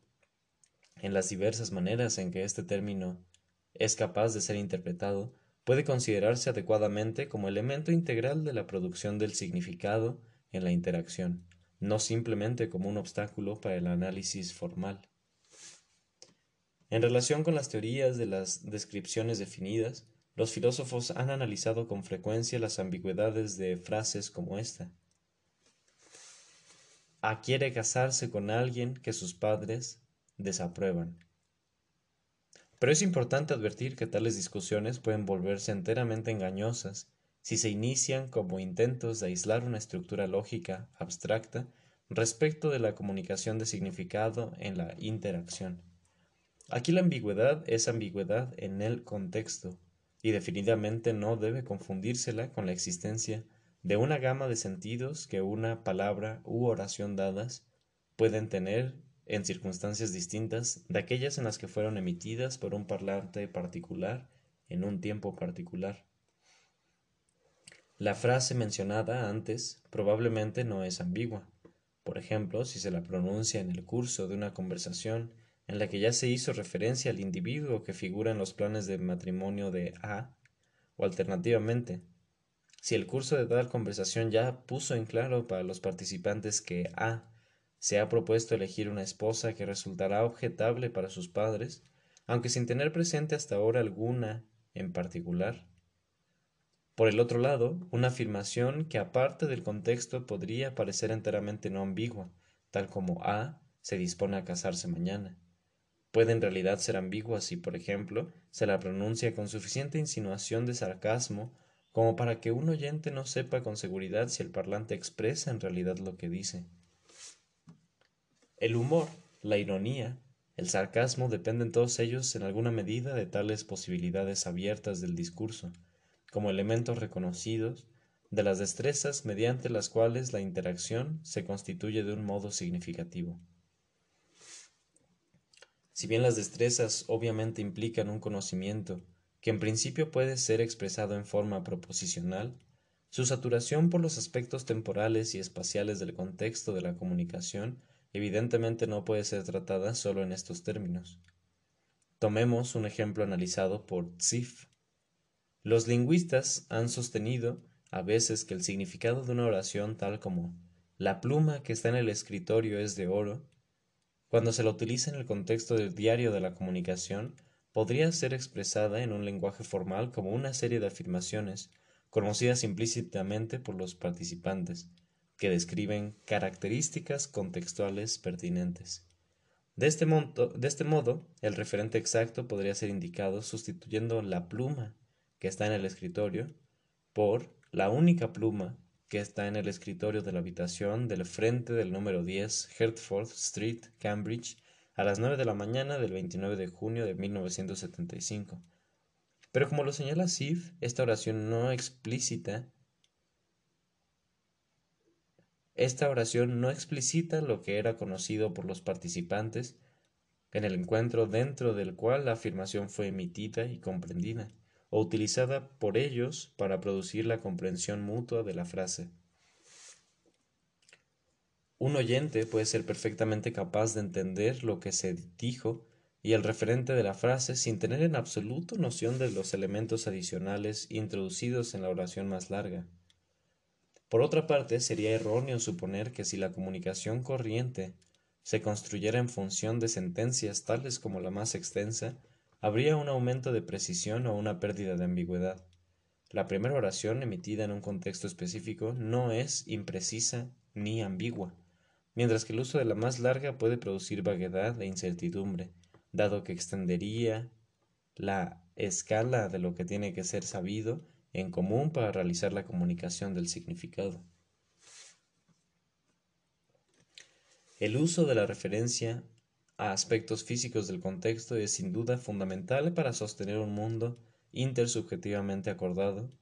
en las diversas maneras en que este término es capaz de ser interpretado, puede considerarse adecuadamente como elemento integral de la producción del significado en la interacción, no simplemente como un obstáculo para el análisis formal. En relación con las teorías de las descripciones definidas, los filósofos han analizado con frecuencia las ambigüedades de frases como esta. A quiere casarse con alguien que sus padres desaprueban. Pero es importante advertir que tales discusiones pueden volverse enteramente engañosas si se inician como intentos de aislar una estructura lógica abstracta respecto de la comunicación de significado en la interacción. Aquí la ambigüedad es ambigüedad en el contexto, y definitivamente no debe confundírsela con la existencia de una gama de sentidos que una palabra u oración dadas pueden tener en circunstancias distintas de aquellas en las que fueron emitidas por un parlante particular en un tiempo particular. La frase mencionada antes probablemente no es ambigua. Por ejemplo, si se la pronuncia en el curso de una conversación en la que ya se hizo referencia al individuo que figura en los planes de matrimonio de A, o alternativamente, si el curso de tal conversación ya puso en claro para los participantes que A se ha propuesto elegir una esposa que resultará objetable para sus padres, aunque sin tener presente hasta ahora alguna en particular. Por el otro lado, una afirmación que aparte del contexto podría parecer enteramente no ambigua, tal como A se dispone a casarse mañana. Puede en realidad ser ambigua si, por ejemplo, se la pronuncia con suficiente insinuación de sarcasmo como para que un oyente no sepa con seguridad si el parlante expresa en realidad lo que dice. El humor, la ironía, el sarcasmo dependen todos ellos en alguna medida de tales posibilidades abiertas del discurso, como elementos reconocidos de las destrezas mediante las cuales la interacción se constituye de un modo significativo. Si bien las destrezas obviamente implican un conocimiento que en principio puede ser expresado en forma proposicional, su saturación por los aspectos temporales y espaciales del contexto de la comunicación evidentemente no puede ser tratada solo en estos términos. Tomemos un ejemplo analizado por Zif. Los lingüistas han sostenido a veces que el significado de una oración tal como la pluma que está en el escritorio es de oro, cuando se la utiliza en el contexto del diario de la comunicación, podría ser expresada en un lenguaje formal como una serie de afirmaciones conocidas implícitamente por los participantes, que describen características contextuales pertinentes. De este, de este modo, el referente exacto podría ser indicado sustituyendo la pluma que está en el escritorio por la única pluma que está en el escritorio de la habitación del frente del número 10 Hertford Street, Cambridge, a las 9 de la mañana del 29 de junio de 1975. Pero como lo señala Sif, esta oración no explícita Esta oración no explicita lo que era conocido por los participantes en el encuentro dentro del cual la afirmación fue emitida y comprendida, o utilizada por ellos para producir la comprensión mutua de la frase. Un oyente puede ser perfectamente capaz de entender lo que se dijo y el referente de la frase sin tener en absoluto noción de los elementos adicionales introducidos en la oración más larga. Por otra parte, sería erróneo suponer que si la comunicación corriente se construyera en función de sentencias tales como la más extensa, habría un aumento de precisión o una pérdida de ambigüedad. La primera oración emitida en un contexto específico no es imprecisa ni ambigua, mientras que el uso de la más larga puede producir vaguedad e incertidumbre, dado que extendería la escala de lo que tiene que ser sabido en común para realizar la comunicación del significado. El uso de la referencia a aspectos físicos del contexto es sin duda fundamental para sostener un mundo intersubjetivamente acordado,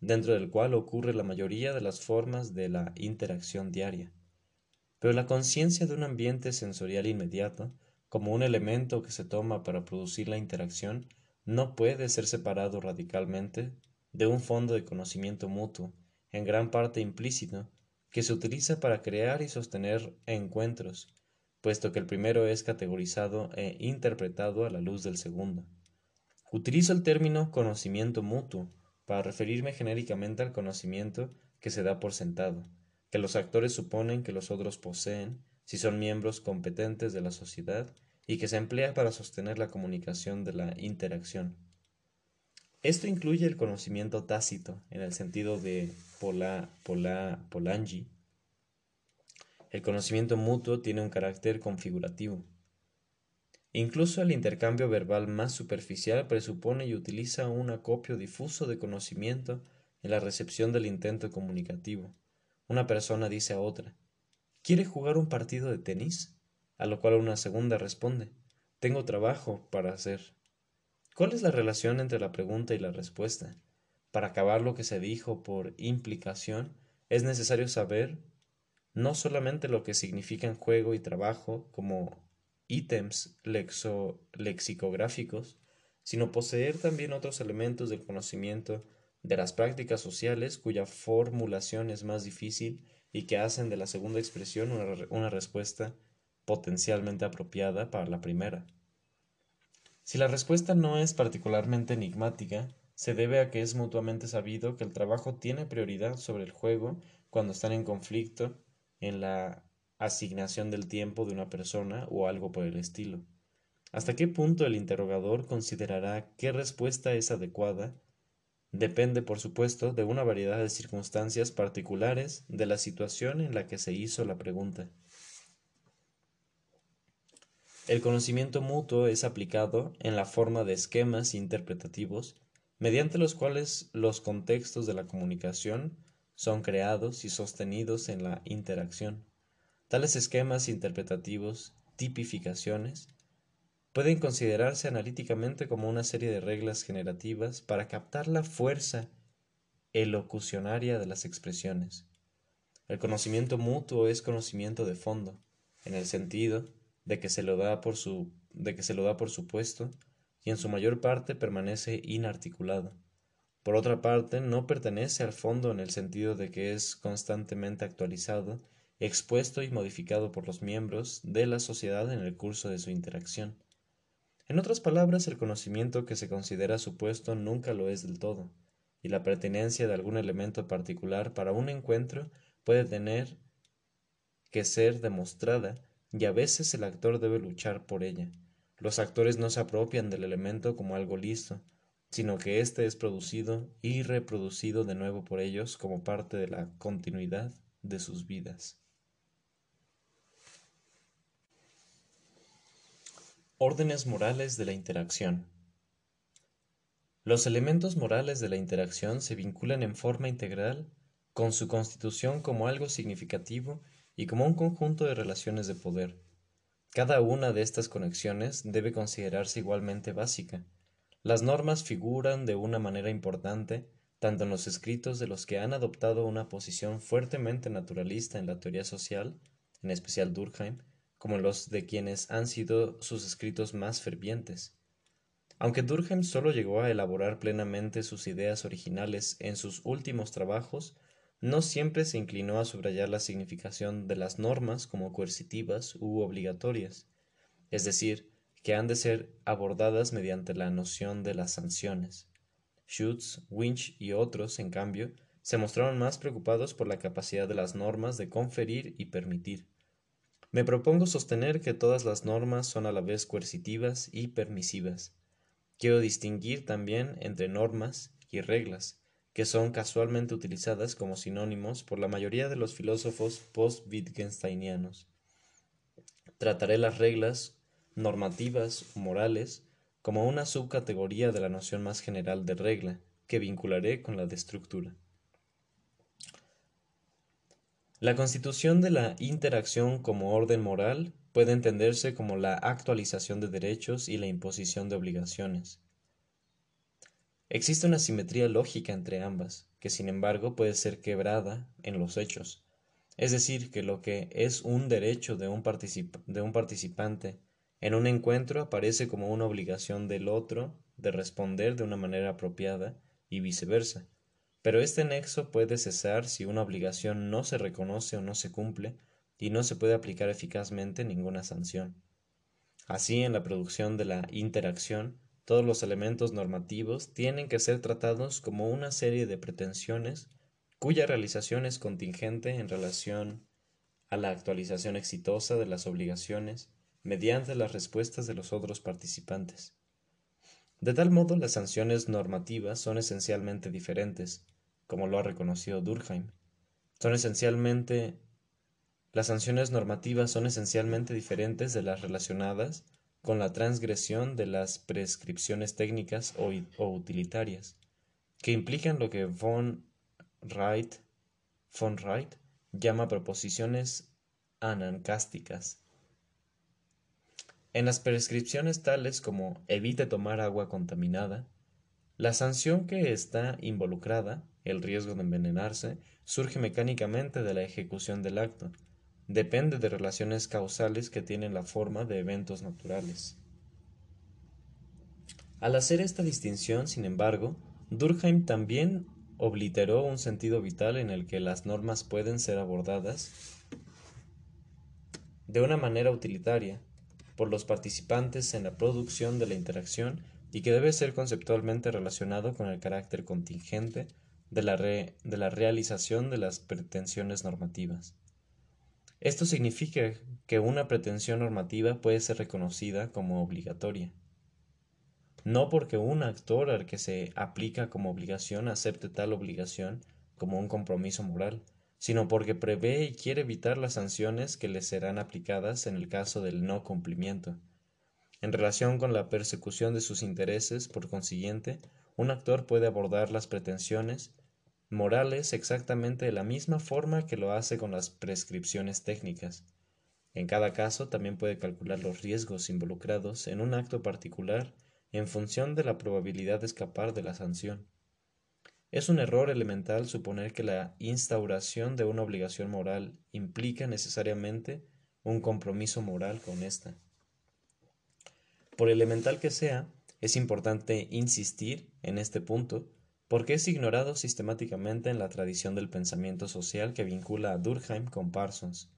dentro del cual ocurre la mayoría de las formas de la interacción diaria. Pero la conciencia de un ambiente sensorial inmediato, como un elemento que se toma para producir la interacción, no puede ser separado radicalmente de un fondo de conocimiento mutuo, en gran parte implícito, que se utiliza para crear y sostener encuentros, puesto que el primero es categorizado e interpretado a la luz del segundo. Utilizo el término conocimiento mutuo para referirme genéricamente al conocimiento que se da por sentado, que los actores suponen que los otros poseen si son miembros competentes de la sociedad y que se emplea para sostener la comunicación de la interacción. Esto incluye el conocimiento tácito en el sentido de Pola, Pola, Polanyi. El conocimiento mutuo tiene un carácter configurativo. Incluso el intercambio verbal más superficial presupone y utiliza un acopio difuso de conocimiento en la recepción del intento comunicativo. Una persona dice a otra, ¿Quiere jugar un partido de tenis? A lo cual una segunda responde, Tengo trabajo para hacer. ¿Cuál es la relación entre la pregunta y la respuesta? Para acabar lo que se dijo por implicación, es necesario saber no solamente lo que significan juego y trabajo como ítems lexicográficos, sino poseer también otros elementos del conocimiento de las prácticas sociales cuya formulación es más difícil y que hacen de la segunda expresión una, una respuesta potencialmente apropiada para la primera. Si la respuesta no es particularmente enigmática, se debe a que es mutuamente sabido que el trabajo tiene prioridad sobre el juego cuando están en conflicto en la asignación del tiempo de una persona o algo por el estilo. ¿Hasta qué punto el interrogador considerará qué respuesta es adecuada? Depende, por supuesto, de una variedad de circunstancias particulares de la situación en la que se hizo la pregunta. El conocimiento mutuo es aplicado en la forma de esquemas interpretativos mediante los cuales los contextos de la comunicación son creados y sostenidos en la interacción. Tales esquemas interpretativos, tipificaciones, pueden considerarse analíticamente como una serie de reglas generativas para captar la fuerza elocucionaria de las expresiones. El conocimiento mutuo es conocimiento de fondo, en el sentido de que se lo da por su de que se lo da por supuesto y en su mayor parte permanece inarticulado. Por otra parte, no pertenece al fondo en el sentido de que es constantemente actualizado expuesto y modificado por los miembros de la sociedad en el curso de su interacción. En otras palabras, el conocimiento que se considera supuesto nunca lo es del todo, y la pertenencia de algún elemento particular para un encuentro puede tener que ser demostrada, y a veces el actor debe luchar por ella. Los actores no se apropian del elemento como algo listo, sino que éste es producido y reproducido de nuevo por ellos como parte de la continuidad de sus vidas. Órdenes morales de la interacción. Los elementos morales de la interacción se vinculan en forma integral con su constitución como algo significativo y como un conjunto de relaciones de poder. Cada una de estas conexiones debe considerarse igualmente básica. Las normas figuran de una manera importante tanto en los escritos de los que han adoptado una posición fuertemente naturalista en la teoría social, en especial Durkheim, como los de quienes han sido sus escritos más fervientes. Aunque Durkheim solo llegó a elaborar plenamente sus ideas originales en sus últimos trabajos, no siempre se inclinó a subrayar la significación de las normas como coercitivas u obligatorias, es decir, que han de ser abordadas mediante la noción de las sanciones. Schutz, Winch y otros, en cambio, se mostraron más preocupados por la capacidad de las normas de conferir y permitir. Me propongo sostener que todas las normas son a la vez coercitivas y permisivas. Quiero distinguir también entre normas y reglas, que son casualmente utilizadas como sinónimos por la mayoría de los filósofos post-Wittgensteinianos. Trataré las reglas normativas o morales como una subcategoría de la noción más general de regla, que vincularé con la de estructura. La constitución de la interacción como orden moral puede entenderse como la actualización de derechos y la imposición de obligaciones. Existe una simetría lógica entre ambas, que sin embargo puede ser quebrada en los hechos. Es decir, que lo que es un derecho de un, participante en un encuentro aparece como una obligación del otro de responder de una manera apropiada y viceversa. Pero este nexo puede cesar si una obligación no se reconoce o no se cumple y no se puede aplicar eficazmente ninguna sanción. Así, en la producción de la interacción, todos los elementos normativos tienen que ser tratados como una serie de pretensiones cuya realización es contingente en relación a la actualización exitosa de las obligaciones mediante las respuestas de los otros participantes. De tal modo, las sanciones normativas son esencialmente diferentes, como lo ha reconocido Durkheim. Son esencialmente las sanciones normativas son esencialmente diferentes de las relacionadas con la transgresión de las prescripciones técnicas o, utilitarias, que implican lo que von Wright, von Wright llama proposiciones anancásticas. En las prescripciones tales como evite tomar agua contaminada, la sanción que está involucrada, el riesgo de envenenarse, surge mecánicamente de la ejecución del acto, depende de relaciones causales que tienen la forma de eventos naturales. Al hacer esta distinción, sin embargo, Durkheim también obliteró un sentido vital en el que las normas pueden ser abordadas de una manera utilitaria por los participantes en la producción de la interacción y que debe ser conceptualmente relacionado con el carácter contingente de la, de la realización de las pretensiones normativas. Esto significa que una pretensión normativa puede ser reconocida como obligatoria. No porque un actor al que se aplica como obligación acepte tal obligación como un compromiso moral, sino porque prevé y quiere evitar las sanciones que le serán aplicadas en el caso del no cumplimiento. En relación con la persecución de sus intereses, por consiguiente, un actor puede abordar las pretensiones morales exactamente de la misma forma que lo hace con las prescripciones técnicas. En cada caso también puede calcular los riesgos involucrados en un acto particular en función de la probabilidad de escapar de la sanción. Es un error elemental suponer que la instauración de una obligación moral implica necesariamente un compromiso moral con ésta. Por elemental que sea, es importante insistir en este punto porque es ignorado sistemáticamente en la tradición del pensamiento social que vincula a Durkheim con Parsons,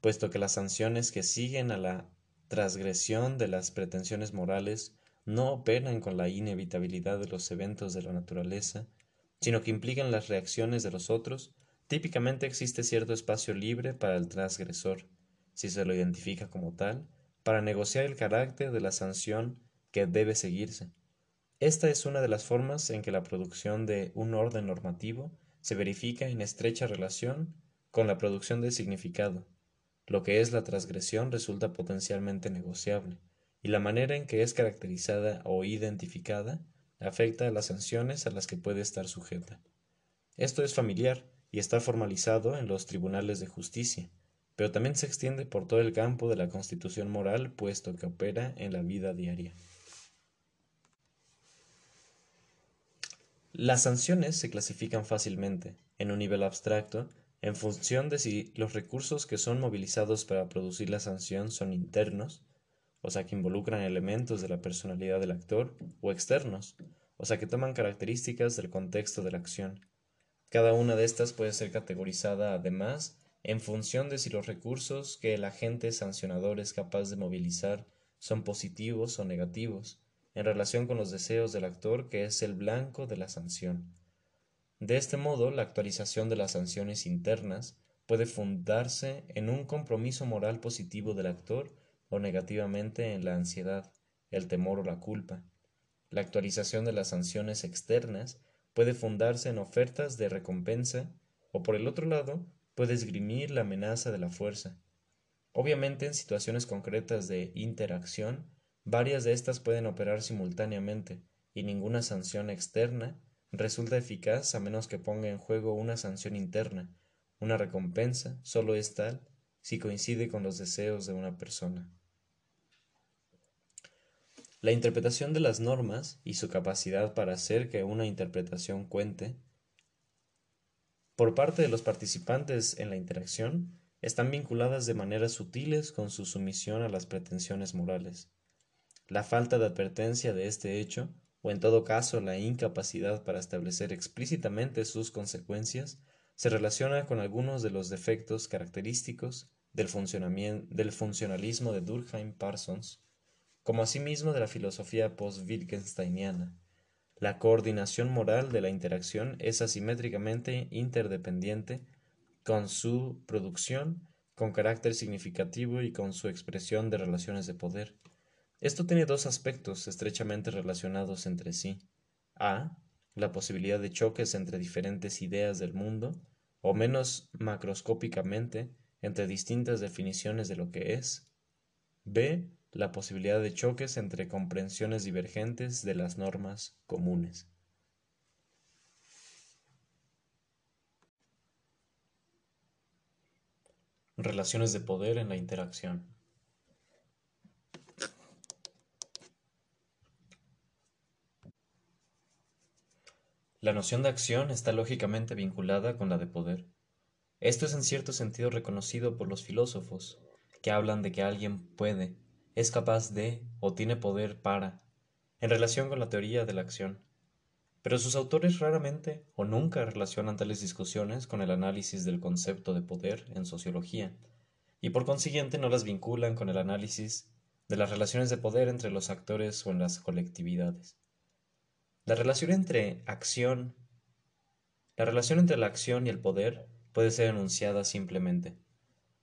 puesto que las sanciones que siguen a la transgresión de las pretensiones morales no operan con la inevitabilidad de los eventos de la naturaleza, sino que implican las reacciones de los otros, típicamente existe cierto espacio libre para el transgresor, si se lo identifica como tal, para negociar el carácter de la sanción que debe seguirse. Esta es una de las formas en que la producción de un orden normativo se verifica en estrecha relación con la producción de significado. Lo que es la transgresión resulta potencialmente negociable, y la manera en que es caracterizada o identificada afecta a las sanciones a las que puede estar sujeta. Esto es familiar y está formalizado en los tribunales de justicia, pero también se extiende por todo el campo de la constitución moral puesto que opera en la vida diaria. Las sanciones se clasifican fácilmente, en un nivel abstracto, en función de si los recursos que son movilizados para producir la sanción son internos, o sea que involucran elementos de la personalidad del actor, o externos, o sea que toman características del contexto de la acción. Cada una de estas puede ser categorizada además en función de si los recursos que el agente sancionador es capaz de movilizar son positivos o negativos, en relación con los deseos del actor que es el blanco de la sanción. De este modo, la actualización de las sanciones internas puede fundarse en un compromiso moral positivo del actor o negativamente en la ansiedad, el temor o la culpa. La actualización de las sanciones externas puede fundarse en ofertas de recompensa o por el otro lado puede esgrimir la amenaza de la fuerza. Obviamente en situaciones concretas de interacción Varias de estas pueden operar simultáneamente, y ninguna sanción externa resulta eficaz a menos que ponga en juego una sanción interna, una recompensa, solo es tal si coincide con los deseos de una persona. La interpretación de las normas y su capacidad para hacer que una interpretación cuente por parte de los participantes en la interacción están vinculadas de maneras sutiles con su sumisión a las pretensiones morales. La falta de advertencia de este hecho, o en todo caso la incapacidad para establecer explícitamente sus consecuencias, se relaciona con algunos de los defectos característicos del, del funcionalismo de Durkheim Parsons, como asimismo de la filosofía post-Wittgensteiniana. La coordinación moral de la interacción es asimétricamente interdependiente con su producción, con carácter significativo y con su expresión de relaciones de poder. Esto tiene dos aspectos estrechamente relacionados entre sí. A. La posibilidad de choques entre diferentes ideas del mundo, o menos macroscópicamente, entre distintas definiciones de lo que es. B. La posibilidad de choques entre comprensiones divergentes de las normas comunes. Relaciones de poder en la interacción. La noción de acción está lógicamente vinculada con la de poder. Esto es en cierto sentido reconocido por los filósofos, que hablan de que alguien puede, es capaz de o tiene poder para, en relación con la teoría de la acción. Pero sus autores raramente o nunca relacionan tales discusiones con el análisis del concepto de poder en sociología, y por consiguiente no las vinculan con el análisis de las relaciones de poder entre los actores o en las colectividades. La relación entre acción la relación entre la acción y el poder puede ser enunciada simplemente.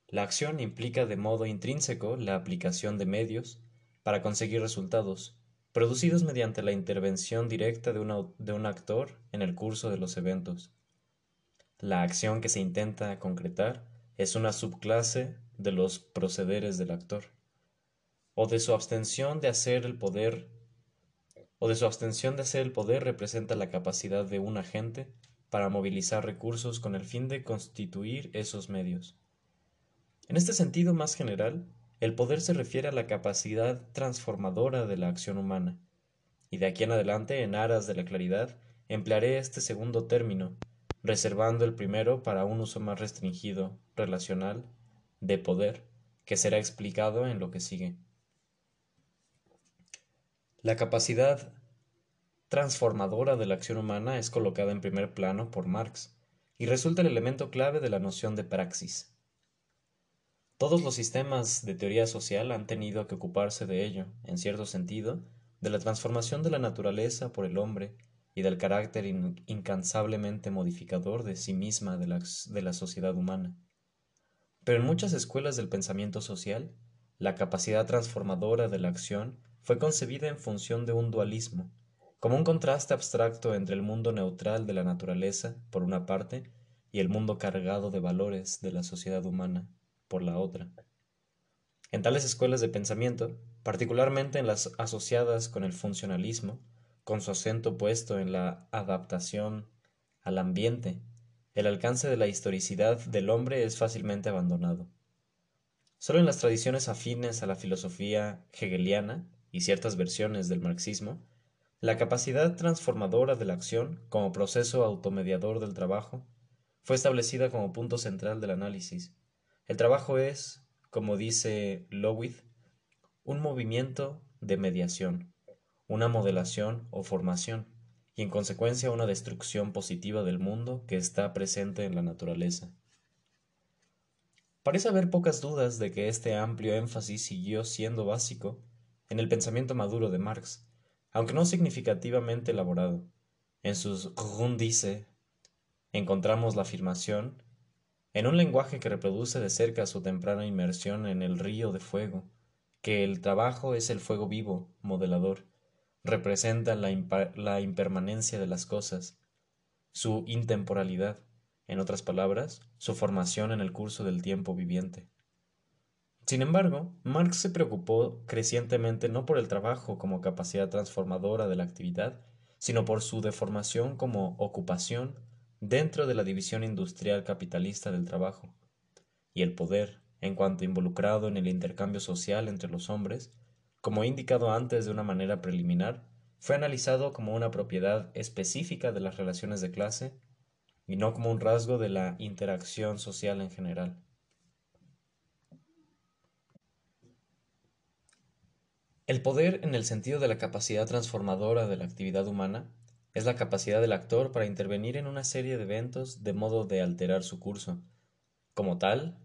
La acción implica de modo intrínseco la aplicación de medios para conseguir resultados, producidos mediante la intervención directa de, un actor en el curso de los eventos. La acción que se intenta concretar es una subclase de los procederes del actor, o de su abstención de hacer el poder, o de su abstención de hacer el poder representa la capacidad de un agente para movilizar recursos con el fin de constituir esos medios. En este sentido más general, el poder se refiere a la capacidad transformadora de la acción humana, y de aquí en adelante, en aras de la claridad, emplearé este segundo término, reservando el primero para un uso más restringido, relacional, de poder, que será explicado en lo que sigue. La capacidad transformadora de la acción humana es colocada en primer plano por Marx, y resulta el elemento clave de la noción de praxis. Todos los sistemas de teoría social han tenido que ocuparse de ello, en cierto sentido, de la transformación de la naturaleza por el hombre y del carácter incansablemente modificador de sí misma de la, de la sociedad humana. Pero en muchas escuelas del pensamiento social, la capacidad transformadora de la acción fue concebida en función de un dualismo, como un contraste abstracto entre el mundo neutral de la naturaleza, por una parte, y el mundo cargado de valores de la sociedad humana, por la otra. En tales escuelas de pensamiento, particularmente en las asociadas con el funcionalismo, con su acento puesto en la adaptación al ambiente, el alcance de la historicidad del hombre es fácilmente abandonado. Solo en las tradiciones afines a la filosofía hegeliana y ciertas versiones del marxismo, la capacidad transformadora de la acción como proceso automediador del trabajo fue establecida como punto central del análisis el trabajo es, como dice Lowith, un movimiento de mediación, una modelación o formación, y en consecuencia una destrucción positiva del mundo que está presente en la naturaleza. Parece haber pocas dudas de que este amplio énfasis siguió siendo básico en el pensamiento maduro de Marx, aunque no significativamente elaborado. En sus Grundrisse encontramos la afirmación en un lenguaje que reproduce de cerca su temprana inmersión en el río de fuego, que el trabajo es el fuego vivo, modelador, representa la, la impermanencia de las cosas, su intemporalidad, en otras palabras, su formación en el curso del tiempo viviente. Sin embargo, Marx se preocupó crecientemente no por el trabajo como capacidad transformadora de la actividad, sino por su deformación como ocupación dentro de la división industrial capitalista del trabajo, y el poder, en cuanto involucrado en el intercambio social entre los hombres, como he indicado antes de una manera preliminar, fue analizado como una propiedad específica de las relaciones de clase y no como un rasgo de la interacción social en general. El poder, en el sentido de la capacidad transformadora de la actividad humana, es la capacidad del actor para intervenir en una serie de eventos de modo de alterar su curso. Como tal,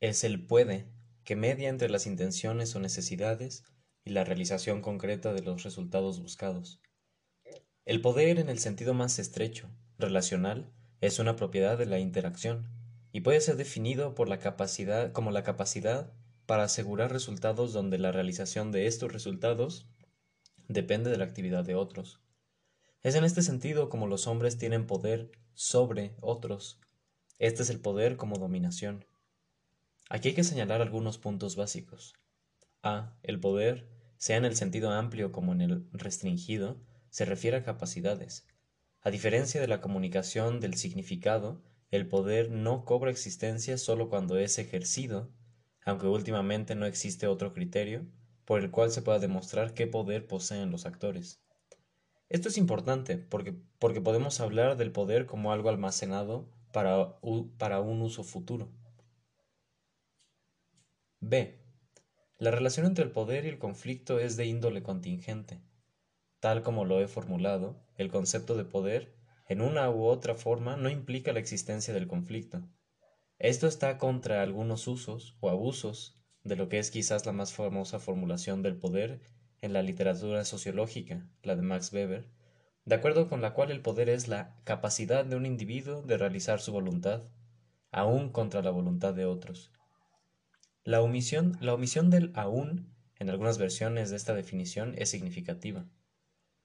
es el puede, que media entre las intenciones o necesidades y la realización concreta de los resultados buscados. El poder, en el sentido más estrecho, relacional, es una propiedad de la interacción y puede ser definido por la capacidad como la capacidad para asegurar resultados donde la realización de estos resultados depende de la actividad de otros. Es en este sentido como los hombres tienen poder sobre otros. Este es el poder como dominación. Aquí hay que señalar algunos puntos básicos. A. El poder, sea en el sentido amplio como en el restringido, se refiere a capacidades. A diferencia de la comunicación del significado, el poder no cobra existencia solo cuando es ejercido, aunque últimamente no existe otro criterio por el cual se pueda demostrar qué poder poseen los actores. Esto es importante porque, porque podemos hablar del poder como algo almacenado para, para un uso futuro. B. La relación entre el poder y el conflicto es de índole contingente. Tal como lo he formulado, el concepto de poder, en una u otra forma, no implica la existencia del conflicto. Esto está contra algunos usos o abusos de lo que es quizás la más famosa formulación del poder en la literatura sociológica, la de Max Weber, de acuerdo con la cual el poder es la capacidad de un individuo de realizar su voluntad, aun contra la voluntad de otros. La omisión, la omisión del aún en algunas versiones de esta definición es significativa.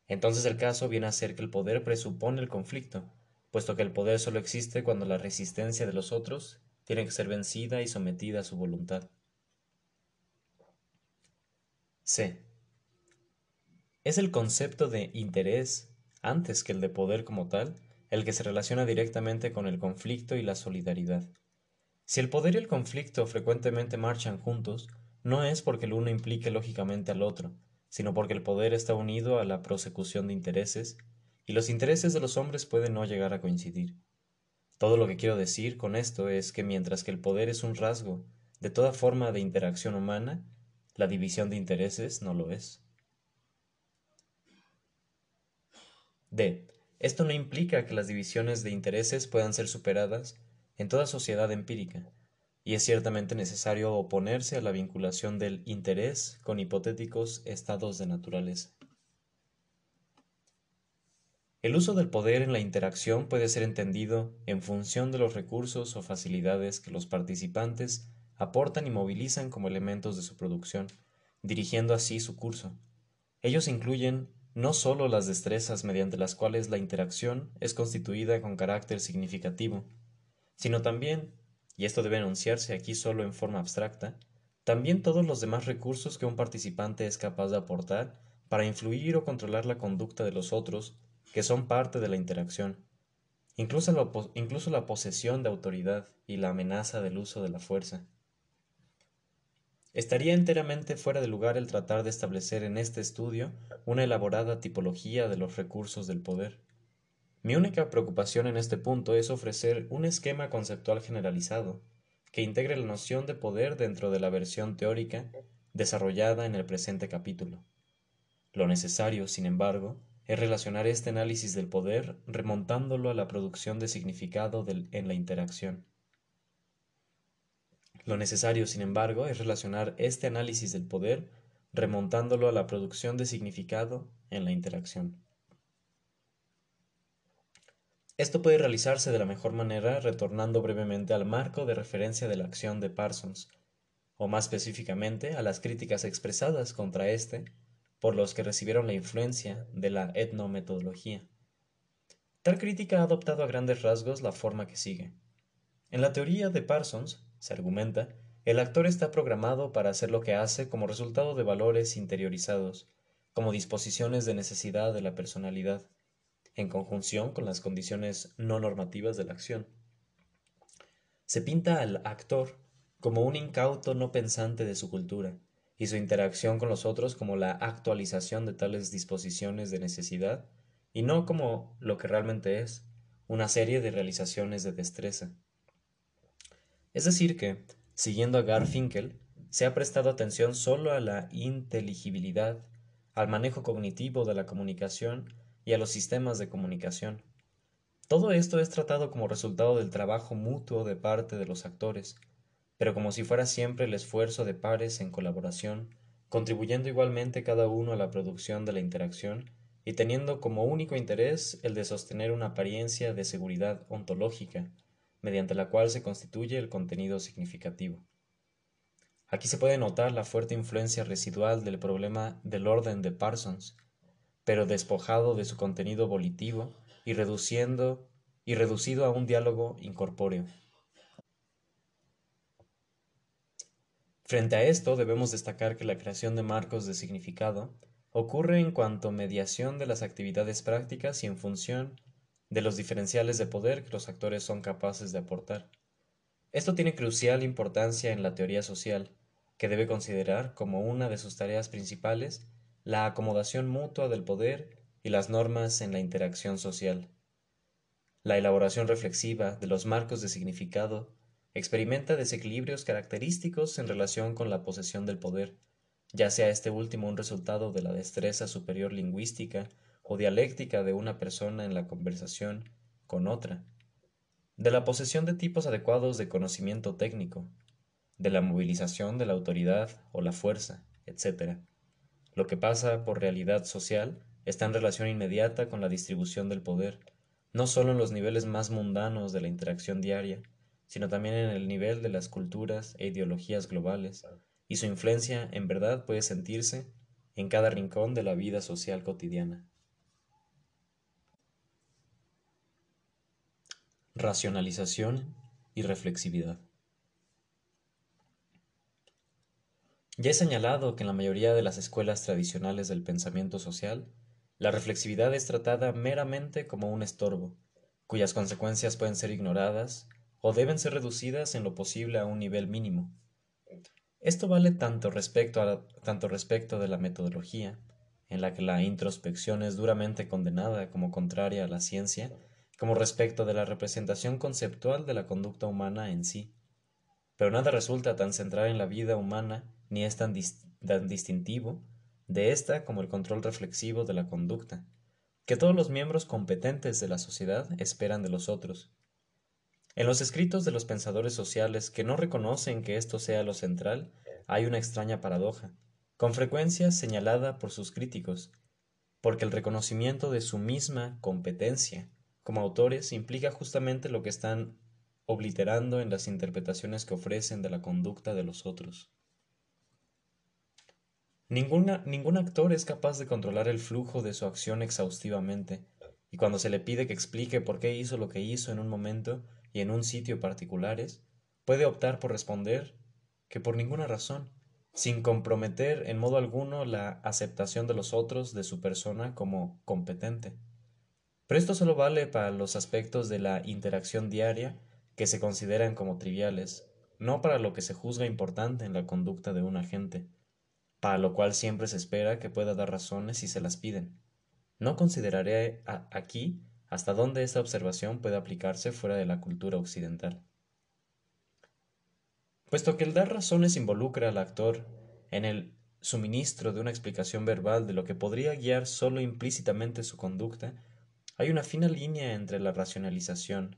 Entonces el caso viene a ser que el poder presupone el conflicto, puesto que el poder solo existe cuando la resistencia de los otros tiene que ser vencida y sometida a su voluntad. C. Es el concepto de interés, antes que el de poder como tal, el que se relaciona directamente con el conflicto y la solidaridad. Si el poder y el conflicto frecuentemente marchan juntos, no es porque el uno implique lógicamente al otro, sino porque el poder está unido a la prosecución de intereses, y los intereses de los hombres pueden no llegar a coincidir. Todo lo que quiero decir con esto es que mientras que el poder es un rasgo de toda forma de interacción humana, la división de intereses no lo es. D. Esto no implica que las divisiones de intereses puedan ser superadas en toda sociedad empírica, y es ciertamente necesario oponerse a la vinculación del interés con hipotéticos estados de naturaleza. El uso del poder en la interacción puede ser entendido en función de los recursos o facilidades que los participantes aportan y movilizan como elementos de su producción, dirigiendo así su curso. Ellos incluyen no sólo las destrezas mediante las cuales la interacción es constituida con carácter significativo, sino también y esto debe enunciarse aquí solo en forma abstracta, también todos los demás recursos que un participante es capaz de aportar para influir o controlar la conducta de los otros que son parte de la interacción, incluso la, incluso la posesión de autoridad y la amenaza del uso de la fuerza. Estaría enteramente fuera de lugar el tratar de establecer en este estudio una elaborada tipología de los recursos del poder. Mi única preocupación en este punto es ofrecer un esquema conceptual generalizado que integre la noción de poder dentro de la versión teórica desarrollada en el presente capítulo. Lo necesario, sin embargo, es relacionar este análisis del poder remontándolo a la producción de significado en la interacción. Lo necesario, sin embargo, es relacionar este análisis del poder remontándolo a la producción de significado en la interacción. Esto puede realizarse de la mejor manera retornando brevemente al marco de referencia de la acción de Parsons, o más específicamente a las críticas expresadas contra éste por los que recibieron la influencia de la etnometodología. Tal crítica ha adoptado a grandes rasgos la forma que sigue. En la teoría de Parsons, se argumenta, el actor está programado para hacer lo que hace como resultado de valores interiorizados, como disposiciones de necesidad de la personalidad en conjunción con las condiciones no normativas de la acción. Se pinta al actor como un incauto no pensante de su cultura, y su interacción con los otros como la actualización de tales disposiciones de necesidad, y no como lo que realmente es, una serie de realizaciones de destreza. Es decir que, siguiendo a Garfinkel, se ha prestado atención solo a la inteligibilidad, al manejo cognitivo de la comunicación y a los sistemas de comunicación. Todo esto es tratado como resultado del trabajo mutuo de parte de los actores, pero como si fuera siempre el esfuerzo de pares en colaboración, contribuyendo igualmente cada uno a la producción de la interacción y teniendo como único interés el de sostener una apariencia de seguridad ontológica, mediante la cual se constituye el contenido significativo. Aquí se puede notar la fuerte influencia residual del problema del orden de Parsons, pero despojado de su contenido volitivo y reduciendo y reducido a un diálogo incorpóreo. Frente a esto debemos destacar que la creación de marcos de significado ocurre en cuanto mediación de las actividades prácticas y en función de los diferenciales de poder que los actores son capaces de aportar. Esto tiene crucial importancia en la teoría social, que debe considerar como una de sus tareas principales la acomodación mutua del poder y las normas en la interacción social. La elaboración reflexiva de los marcos de significado experimenta desequilibrios característicos en relación con la posesión del poder, ya sea este último un resultado de la destreza superior lingüística o dialéctica de una persona en la conversación con otra, de la posesión de tipos adecuados de conocimiento técnico, de la movilización de la autoridad o la fuerza, etc. Lo que pasa por realidad social está en relación inmediata con la distribución del poder, no solo en los niveles más mundanos de la interacción diaria, sino también en el nivel de las culturas e ideologías globales, y su influencia en verdad puede sentirse en cada rincón de la vida social cotidiana. Racionalización y reflexividad. Ya he señalado que en la mayoría de las escuelas tradicionales del pensamiento social, la reflexividad es tratada meramente como un estorbo, cuyas consecuencias pueden ser ignoradas o deben ser reducidas en lo posible a un nivel mínimo, esto vale tanto respecto, a, tanto respecto de la metodología, en la que la introspección es duramente condenada como contraria a la ciencia, como respecto de la representación conceptual de la conducta humana en sí. Pero nada resulta tan central en la vida humana ni es tan, tan distintivo de ésta como el control reflexivo de la conducta, que todos los miembros competentes de la sociedad esperan de los otros, en los escritos de los pensadores sociales que no reconocen que esto sea lo central, hay una extraña paradoja, con frecuencia señalada por sus críticos, porque el reconocimiento de su misma competencia como autores implica justamente lo que están obliterando en las interpretaciones que ofrecen de la conducta de los otros. Ningún actor es capaz de controlar el flujo de su acción exhaustivamente, y cuando se le pide que explique por qué hizo lo que hizo en un momento, y en un sitio particulares, puede optar por responder que por ninguna razón, sin comprometer en modo alguno la aceptación de los otros de su persona como competente. Pero esto solo vale para los aspectos de la interacción diaria que se consideran como triviales, no para lo que se juzga importante en la conducta de un agente, para lo cual siempre se espera que pueda dar razones si se las piden. No consideraré aquí hasta dónde esta observación puede aplicarse fuera de la cultura occidental. Puesto que el dar razones involucra al actor en el suministro de una explicación verbal de lo que podría guiar solo implícitamente su conducta, hay una fina línea entre la racionalización,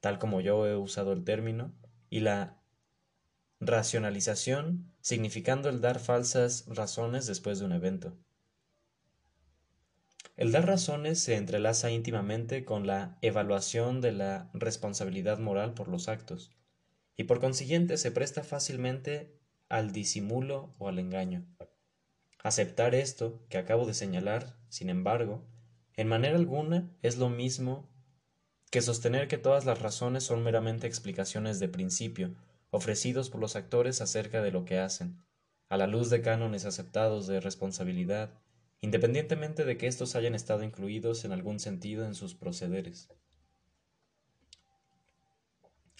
tal como yo he usado el término, y la racionalización, significando el dar falsas razones después de un evento. El dar razones se entrelaza íntimamente con la evaluación de la responsabilidad moral por los actos, y por consiguiente se presta fácilmente al disimulo o al engaño. Aceptar esto que acabo de señalar, sin embargo, en manera alguna es lo mismo que sostener que todas las razones son meramente explicaciones de principio, ofrecidos por los actores acerca de lo que hacen, a la luz de cánones aceptados de responsabilidad, independientemente de que éstos hayan estado incluidos en algún sentido en sus procederes.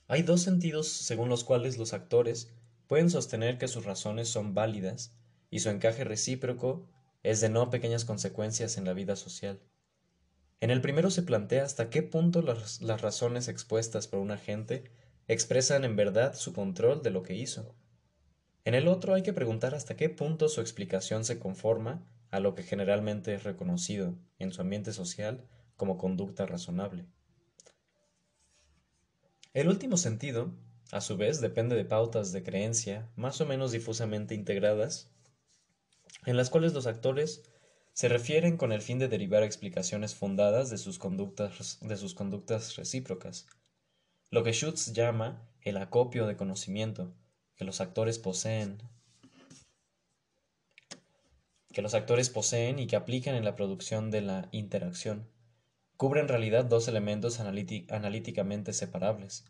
Hay dos sentidos según los cuales los actores pueden sostener que sus razones son válidas y su encaje recíproco es de no pequeñas consecuencias en la vida social. En el primero se plantea hasta qué punto las, las, razones expuestas por un agente expresan en verdad su control de lo que hizo. En el otro hay que preguntar hasta qué punto su explicación se conforma a lo que generalmente es reconocido en su ambiente social como conducta razonable. El último sentido, a su vez, depende de pautas de creencia más o menos difusamente integradas, en las cuales los actores se refieren con el fin de derivar explicaciones fundadas de sus conductas, de sus conductas recíprocas, lo que Schutz llama el acopio de conocimiento que los actores poseen que los actores poseen y que aplican en la producción de la interacción, cubre en realidad dos elementos analíticamente separables.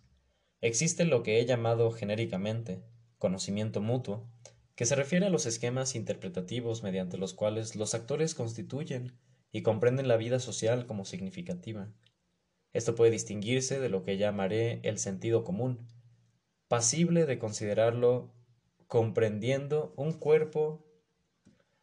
Existe lo que he llamado genéricamente conocimiento mutuo, que se refiere a los esquemas interpretativos mediante los cuales los actores constituyen y comprenden la vida social como significativa. Esto puede distinguirse de lo que llamaré el sentido común, pasible de considerarlo comprendiendo un cuerpo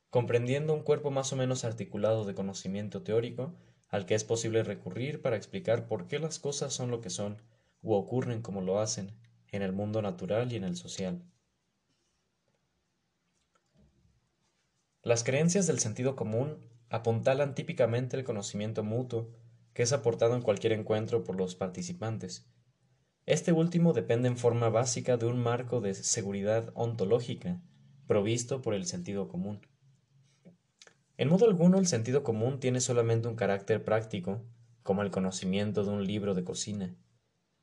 comprendiendo un cuerpo más o menos articulado de conocimiento teórico al que es posible recurrir para explicar por qué las cosas son lo que son u ocurren como lo hacen en el mundo natural y en el social. Las creencias del sentido común apuntalan típicamente el conocimiento mutuo que es aportado en cualquier encuentro por los participantes. Este último depende en forma básica de un marco de seguridad ontológica provisto por el sentido común. En modo alguno el sentido común tiene solamente un carácter práctico, como el conocimiento de un libro de cocina.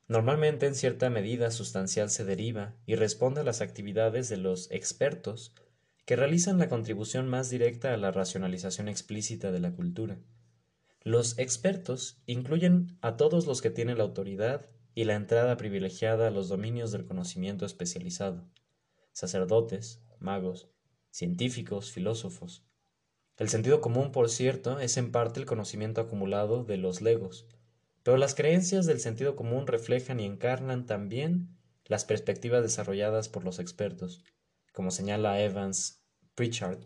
Normalmente en cierta medida sustancial se deriva y responde a las actividades de los expertos que realizan la contribución más directa a la racionalización explícita de la cultura. Los expertos incluyen a todos los que tienen la autoridad y la entrada privilegiada a los dominios del conocimiento especializado, sacerdotes, magos, científicos, filósofos, el sentido común, por cierto, es en parte el conocimiento acumulado de los legos, pero las creencias del sentido común reflejan y encarnan también las perspectivas desarrolladas por los expertos, como señala Evans Pritchard.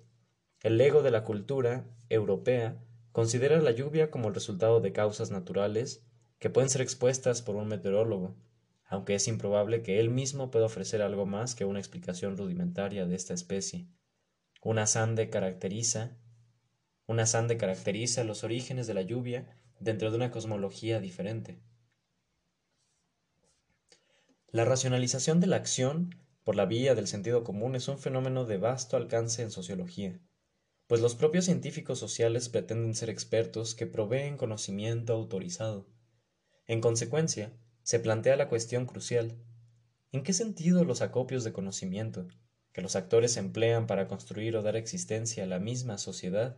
El lego de la cultura europea considera la lluvia como el resultado de causas naturales que pueden ser expuestas por un meteorólogo, aunque es improbable que él mismo pueda ofrecer algo más que una explicación rudimentaria de esta especie. Una sande caracteriza una sande caracteriza los orígenes de la lluvia dentro de una cosmología diferente. La racionalización de la acción por la vía del sentido común es un fenómeno de vasto alcance en sociología, pues los propios científicos sociales pretenden ser expertos que proveen conocimiento autorizado. En consecuencia, se plantea la cuestión crucial ¿En qué sentido los acopios de conocimiento, que los actores emplean para construir o dar existencia a la misma sociedad,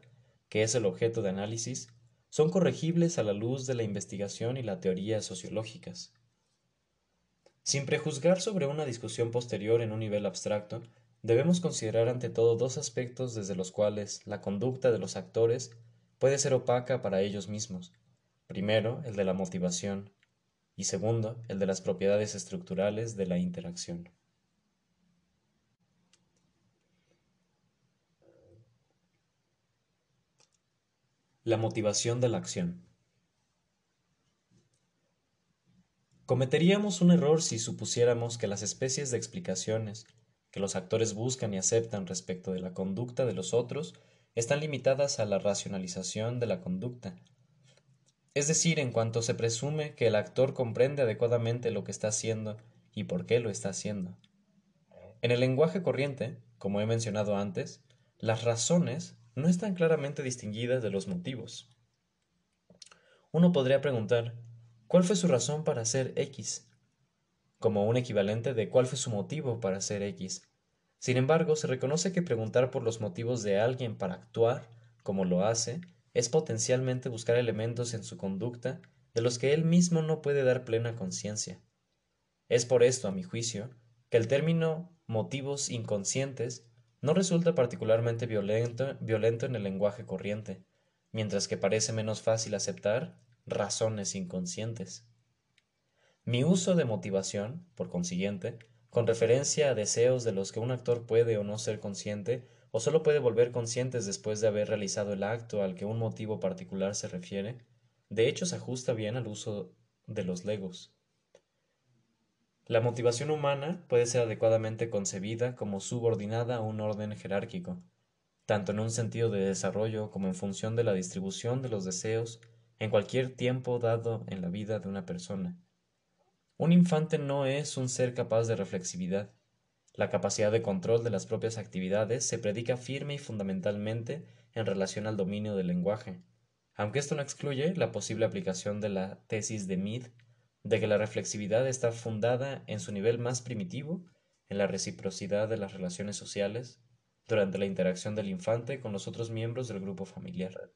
que es el objeto de análisis, son corregibles a la luz de la investigación y la teoría sociológicas. Sin prejuzgar sobre una discusión posterior en un nivel abstracto, debemos considerar ante todo dos aspectos desde los cuales la conducta de los actores puede ser opaca para ellos mismos. Primero, el de la motivación, y segundo, el de las propiedades estructurales de la interacción. La motivación de la acción. Cometeríamos un error si supusiéramos que las especies de explicaciones que los actores buscan y aceptan respecto de la conducta de los otros están limitadas a la racionalización de la conducta. Es decir, en cuanto se presume que el actor comprende adecuadamente lo que está haciendo y por qué lo está haciendo. En el lenguaje corriente, como he mencionado antes, las razones no están claramente distinguidas de los motivos. Uno podría preguntar, ¿cuál fue su razón para hacer X? como un equivalente de cuál fue su motivo para hacer X. Sin embargo, se reconoce que preguntar por los motivos de alguien para actuar, como lo hace, es potencialmente buscar elementos en su conducta de los que él mismo no puede dar plena conciencia. Es por esto, a mi juicio, que el término motivos inconscientes no resulta particularmente violento, en el lenguaje corriente, mientras que parece menos fácil aceptar razones inconscientes. Mi uso de motivación, por consiguiente, con referencia a deseos de los que un actor puede o no ser consciente, o solo puede volver conscientes después de haber realizado el acto al que un motivo particular se refiere, de hecho se ajusta bien al uso de los legos. La motivación humana puede ser adecuadamente concebida como subordinada a un orden jerárquico, tanto en un sentido de desarrollo como en función de la distribución de los deseos en cualquier tiempo dado en la vida de una persona. Un infante no es un ser capaz de reflexividad. La capacidad de control de las propias actividades se predica firme y fundamentalmente en relación al dominio del lenguaje, aunque esto no excluye la posible aplicación de la tesis de Mead de que la reflexividad está fundada en su nivel más primitivo, en la reciprocidad de las relaciones sociales, durante la interacción del infante con los otros miembros del grupo familiar.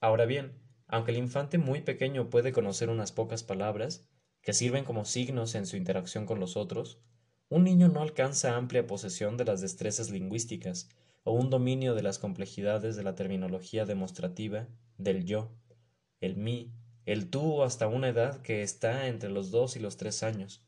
Ahora bien, aunque el infante muy pequeño puede conocer unas pocas palabras, que sirven como signos en su interacción con los otros, un niño no alcanza amplia posesión de las destrezas lingüísticas o un dominio de las complejidades de la terminología demostrativa del yo, el mí, el tú hasta una edad que está entre los dos y los tres años.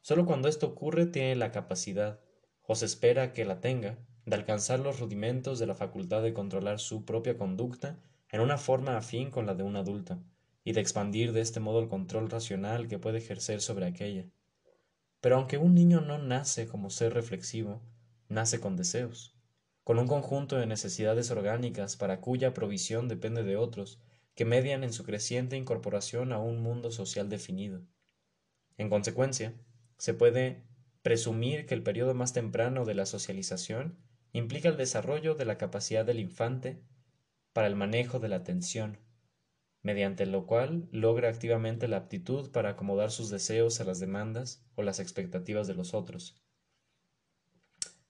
Solo cuando esto ocurre tiene la capacidad, o se espera que la tenga, de alcanzar los rudimentos de la facultad de controlar su propia conducta en una forma afín con la de un adulto, y de expandir de este modo el control racional que puede ejercer sobre aquella. Pero aunque un niño no nace como ser reflexivo, nace con deseos, con un conjunto de necesidades orgánicas para cuya provisión depende de otros, que median en su creciente incorporación a un mundo social definido. En consecuencia, se puede presumir que el periodo más temprano de la socialización implica el desarrollo de la capacidad del infante para el manejo de la atención, mediante lo cual logra activamente la aptitud para acomodar sus deseos a las demandas o las expectativas de los otros.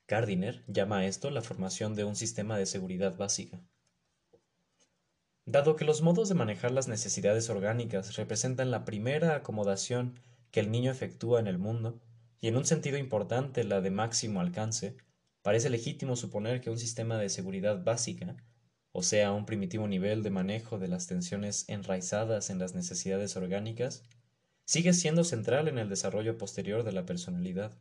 Gardiner llama a esto la formación de un sistema de seguridad básica. Dado que los modos de manejar las necesidades orgánicas representan la primera acomodación que el niño efectúa en el mundo, y en un sentido importante la de máximo alcance, parece legítimo suponer que un sistema de seguridad básica, o sea, un primitivo nivel de manejo de las tensiones enraizadas en las necesidades orgánicas, sigue siendo central en el desarrollo posterior de la personalidad,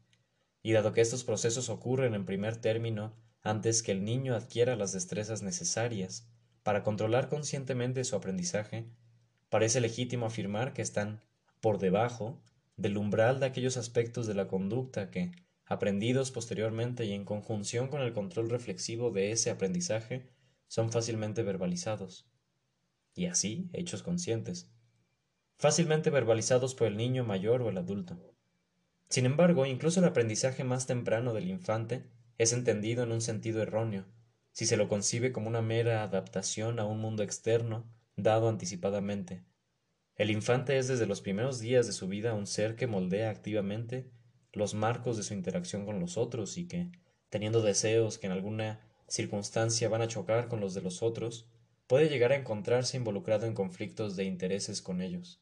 y dado que estos procesos ocurren en primer término antes que el niño adquiera las destrezas necesarias para controlar conscientemente su aprendizaje, parece legítimo afirmar que están por debajo del umbral de aquellos aspectos de la conducta que, aprendidos posteriormente y en conjunción con el control reflexivo de ese aprendizaje, son fácilmente verbalizados, y así hechos conscientes, fácilmente verbalizados por el niño mayor o el adulto. Sin embargo, incluso el aprendizaje más temprano del infante es entendido en un sentido erróneo, si se lo concibe como una mera adaptación a un mundo externo dado anticipadamente. El infante es desde los primeros días de su vida un ser que moldea activamente los marcos de su interacción con los otros y que, teniendo deseos que en alguna circunstancia van a chocar con los de los otros, puede llegar a encontrarse involucrado en conflictos de intereses con ellos.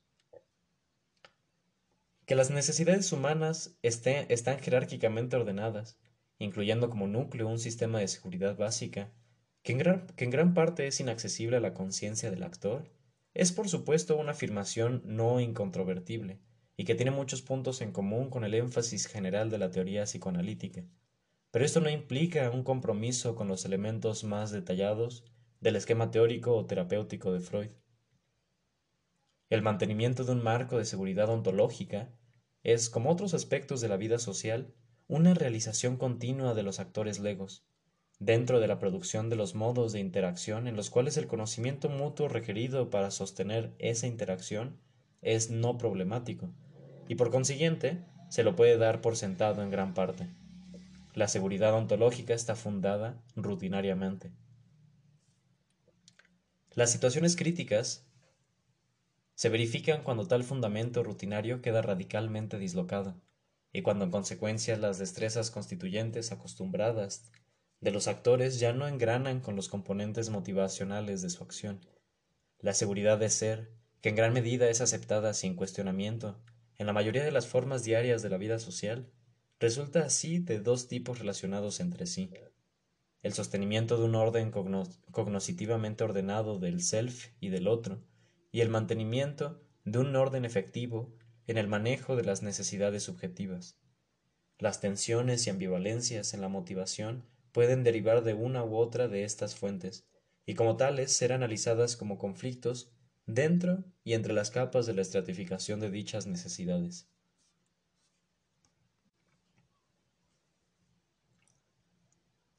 Que las necesidades humanas están jerárquicamente ordenadas incluyendo como núcleo un sistema de seguridad básica, que en gran, que en gran parte es inaccesible a la conciencia del actor, es por supuesto una afirmación no incontrovertible, y que tiene muchos puntos en común con el énfasis general de la teoría psicoanalítica. Pero esto no implica un compromiso con los elementos más detallados del esquema teórico o terapéutico de Freud. El mantenimiento de un marco de seguridad ontológica es, como otros aspectos de la vida social, una realización continua de los actores legos, dentro de la producción de los modos de interacción en los cuales el conocimiento mutuo requerido para sostener esa interacción es no problemático, y por consiguiente se lo puede dar por sentado en gran parte. La seguridad ontológica está fundada rutinariamente. Las situaciones críticas se verifican cuando tal fundamento rutinario queda radicalmente dislocado y cuando en consecuencia las destrezas constituyentes acostumbradas de los actores ya no engranan con los componentes motivacionales de su acción. La seguridad de ser, que en gran medida es aceptada sin cuestionamiento en la mayoría de las formas diarias de la vida social, resulta así de dos tipos relacionados entre sí. El sostenimiento de un orden cognoscitivamente ordenado del self y del otro, y el mantenimiento de un orden efectivo en el manejo de las necesidades subjetivas. Las tensiones y ambivalencias en la motivación pueden derivar de una u otra de estas fuentes, y como tales ser analizadas como conflictos dentro y entre las capas de la estratificación de dichas necesidades.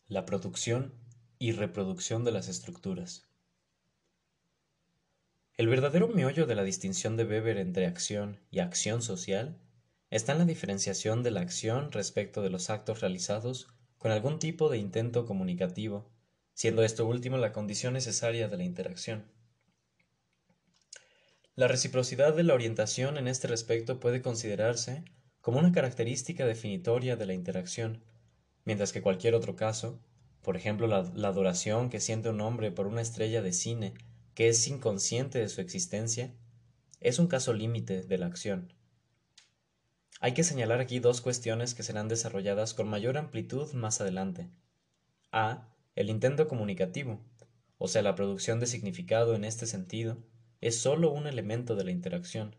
La producción y reproducción de las estructuras. El verdadero meollo de la distinción de Weber entre acción y acción social está en la diferenciación de la acción respecto de los actos realizados con algún tipo de intento comunicativo, siendo esto último la condición necesaria de la interacción. La reciprocidad de la orientación en este respecto puede considerarse como una característica definitoria de la interacción, mientras que cualquier otro caso, por ejemplo la, adoración que siente un hombre por una estrella de cine que es inconsciente de su existencia, es un caso límite de la acción. Hay que señalar aquí dos cuestiones que serán desarrolladas con mayor amplitud más adelante. A. El intento comunicativo, o sea, la producción de significado en este sentido, es sólo un elemento de la interacción.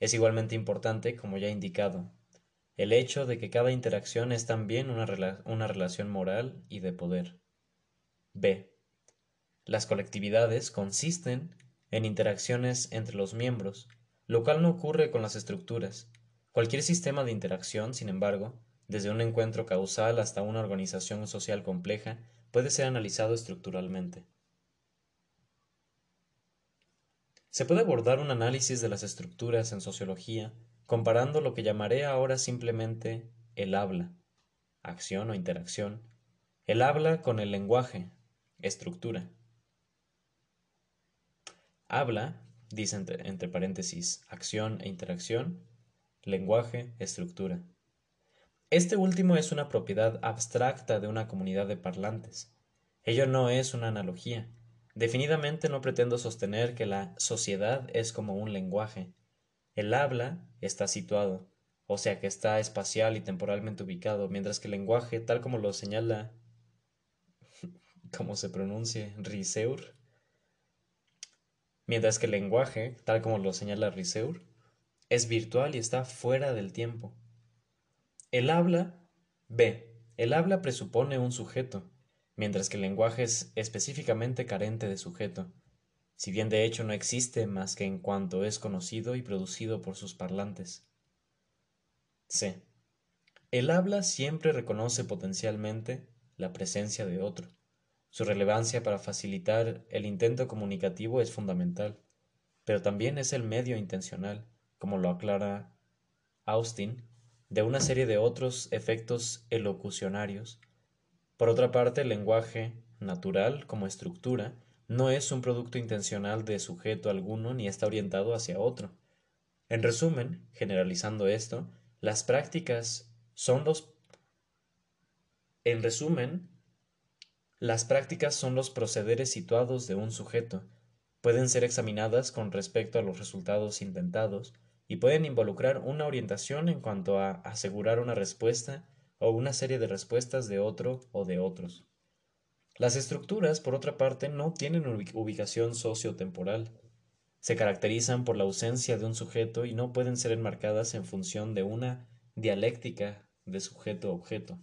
Es igualmente importante, como ya he indicado, el hecho de que cada interacción es también una, una relación moral y de poder. B. Las colectividades consisten en interacciones entre los miembros, lo cual no ocurre con las estructuras. Cualquier sistema de interacción, sin embargo, desde un encuentro causal hasta una organización social compleja, puede ser analizado estructuralmente. Se puede abordar un análisis de las estructuras en sociología comparando lo que llamaré ahora simplemente el habla, acción o interacción, el habla con el lenguaje, estructura. Habla, dice entre, paréntesis, acción e interacción, lenguaje, estructura. Este último es una propiedad abstracta de una comunidad de parlantes. Ello no es una analogía. Definidamente no pretendo sostener que la sociedad es como un lenguaje, el habla está situado, o sea que está espacial y temporalmente ubicado, mientras que el lenguaje, tal como lo señala, como se pronuncie, Riseur, mientras que el lenguaje, tal como lo señala Riseur, es virtual y está fuera del tiempo. El habla, B. El habla presupone un sujeto, mientras que el lenguaje es específicamente carente de sujeto si bien de hecho no existe más que en cuanto es conocido y producido por sus parlantes. C. El habla siempre reconoce potencialmente la presencia de otro. Su relevancia para facilitar el intento comunicativo es fundamental, pero también es el medio intencional, como lo aclara Austin, de una serie de otros efectos elocucionarios. Por otra parte, el lenguaje natural como estructura no es un producto intencional de sujeto alguno ni está orientado hacia otro. En resumen, generalizando esto, las prácticas son los en resumen, las prácticas son los procederes situados de un sujeto, pueden ser examinadas con respecto a los resultados intentados y pueden involucrar una orientación en cuanto a asegurar una respuesta o una serie de respuestas de otro o de otros. Las estructuras, por otra parte, no tienen ubicación sociotemporal. Se caracterizan por la ausencia de un sujeto y no pueden ser enmarcadas en función de una dialéctica de sujeto-objeto.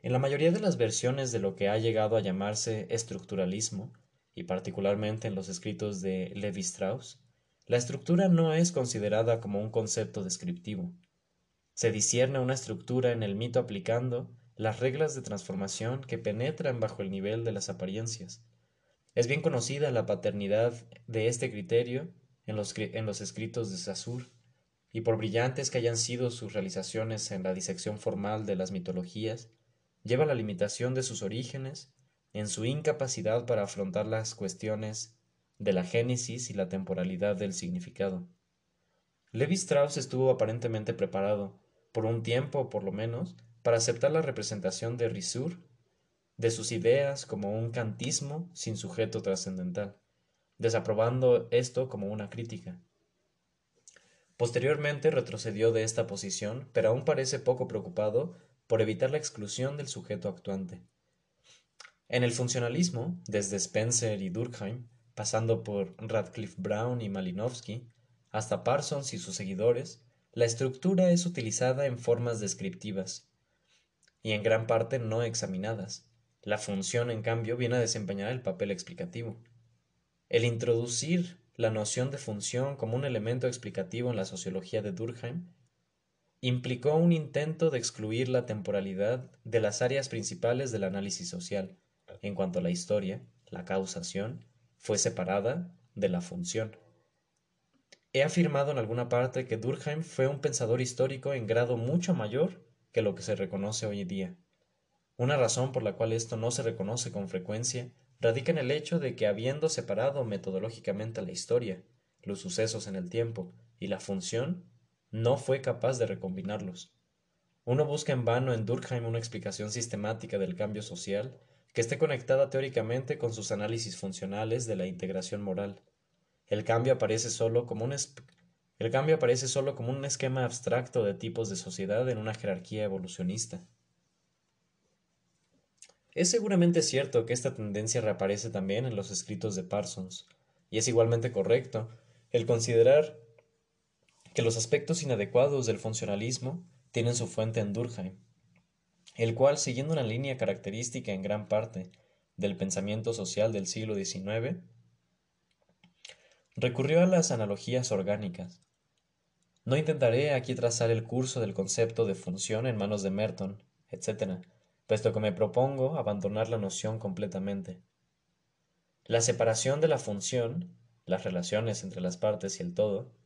En la mayoría de las versiones de lo que ha llegado a llamarse estructuralismo, y particularmente en los escritos de Levi Strauss, la estructura no es considerada como un concepto descriptivo. Se discierne una estructura en el mito aplicando las reglas de transformación que penetran bajo el nivel de las apariencias. Es bien conocida la paternidad de este criterio en los, en los escritos de Saussure, y por brillantes que hayan sido sus realizaciones en la disección formal de las mitologías, lleva la limitación de sus orígenes en su incapacidad para afrontar las cuestiones de la génesis y la temporalidad del significado. Levi Strauss estuvo aparentemente preparado, por un tiempo por lo menos, para aceptar la representación de Risur de sus ideas como un cantismo sin sujeto trascendental, desaprobando esto como una crítica. Posteriormente retrocedió de esta posición, pero aún parece poco preocupado por evitar la exclusión del sujeto actuante. En el funcionalismo, desde Spencer y Durkheim, pasando por Radcliffe Brown y Malinowski, hasta Parsons y sus seguidores, la estructura es utilizada en formas descriptivas y en gran parte no examinadas. La función, en cambio, viene a desempeñar el papel explicativo. El introducir la noción de función como un elemento explicativo en la sociología de Durkheim implicó un intento de excluir la temporalidad de las áreas principales del análisis social, en cuanto a la historia, la causación, fue separada de la función. He afirmado en alguna parte que Durkheim fue un pensador histórico en grado mucho mayor que lo que se reconoce hoy día. Una razón por la cual esto no se reconoce con frecuencia radica en el hecho de que habiendo separado metodológicamente la historia, los sucesos en el tiempo y la función, no fue capaz de recombinarlos. Uno busca en vano en Durkheim una explicación sistemática del cambio social que esté conectada teóricamente con sus análisis funcionales de la integración moral. El cambio aparece solo como un el cambio aparece solo como un esquema abstracto de tipos de sociedad en una jerarquía evolucionista. Es seguramente cierto que esta tendencia reaparece también en los escritos de Parsons, y es igualmente correcto el considerar que los aspectos inadecuados del funcionalismo tienen su fuente en Durkheim, el cual, siguiendo una línea característica en gran parte del pensamiento social del siglo XIX, recurrió a las analogías orgánicas. No intentaré aquí trazar el curso del concepto de función en manos de Merton, etc., puesto que me propongo abandonar la noción completamente. La separación de la función, las relaciones entre las partes y el todo,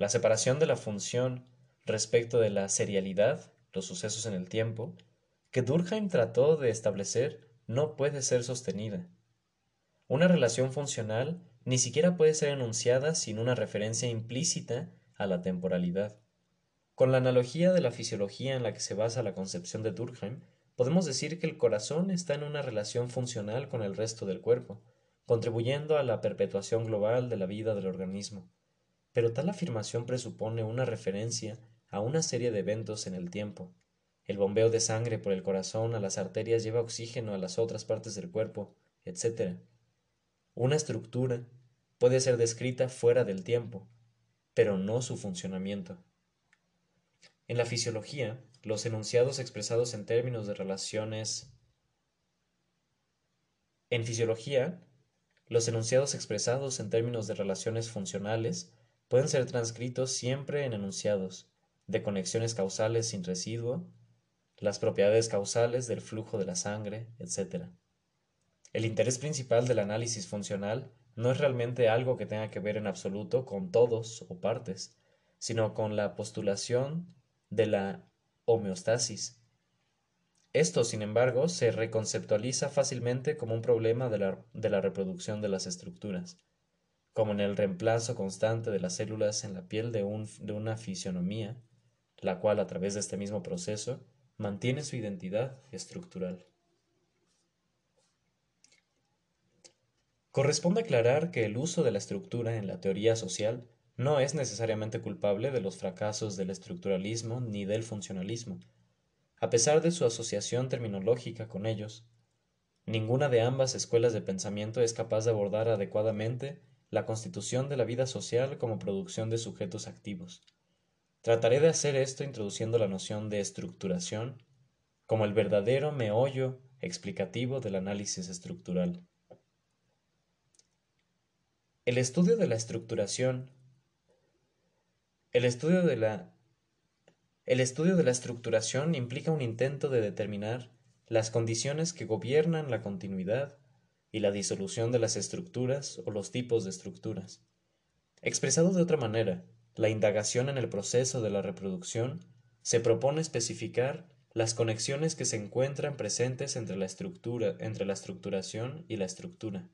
la separación de la función respecto de la serialidad, los sucesos en el tiempo, que Durkheim trató de establecer, no puede ser sostenida. Una relación funcional ni siquiera puede ser enunciada sin una referencia implícita a la temporalidad. Con la analogía de la fisiología en la que se basa la concepción de Durkheim, podemos decir que el corazón está en una relación funcional con el resto del cuerpo, contribuyendo a la perpetuación global de la vida del organismo. Pero tal afirmación presupone una referencia a una serie de eventos en el tiempo. El bombeo de sangre por el corazón a las arterias lleva oxígeno a las otras partes del cuerpo, etc. Una estructura puede ser descrita fuera del tiempo, pero no su funcionamiento. En la fisiología, los enunciados expresados en términos de relaciones en fisiología, los enunciados expresados en términos de relaciones funcionales pueden ser transcritos siempre en enunciados de conexiones causales sin residuo, las propiedades causales del flujo de la sangre, etc. El interés principal del análisis funcional no es realmente algo que tenga que ver en absoluto con todos o partes, sino con la postulación de la homeostasis. Esto, sin embargo, se reconceptualiza fácilmente como un problema de la, reproducción de las estructuras, como en el reemplazo constante de las células en la piel de, de una fisionomía, la cual a través de este mismo proceso mantiene su identidad estructural. Corresponde aclarar que el uso de la estructura en la teoría social no es necesariamente culpable de los fracasos del estructuralismo ni del funcionalismo, a pesar de su asociación terminológica con ellos. Ninguna de ambas escuelas de pensamiento es capaz de abordar adecuadamente la constitución de la vida social como producción de sujetos activos. Trataré de hacer esto introduciendo la noción de estructuración como el verdadero meollo explicativo del análisis estructural. El estudio de la estructuración el estudio de la el estudio de la estructuración implica un intento de determinar las condiciones que gobiernan la continuidad y la disolución de las estructuras o los tipos de estructuras. Expresado de otra manera, la indagación en el proceso de la reproducción se propone especificar las conexiones que se encuentran presentes entre la estructura, entre la estructuración y la estructura.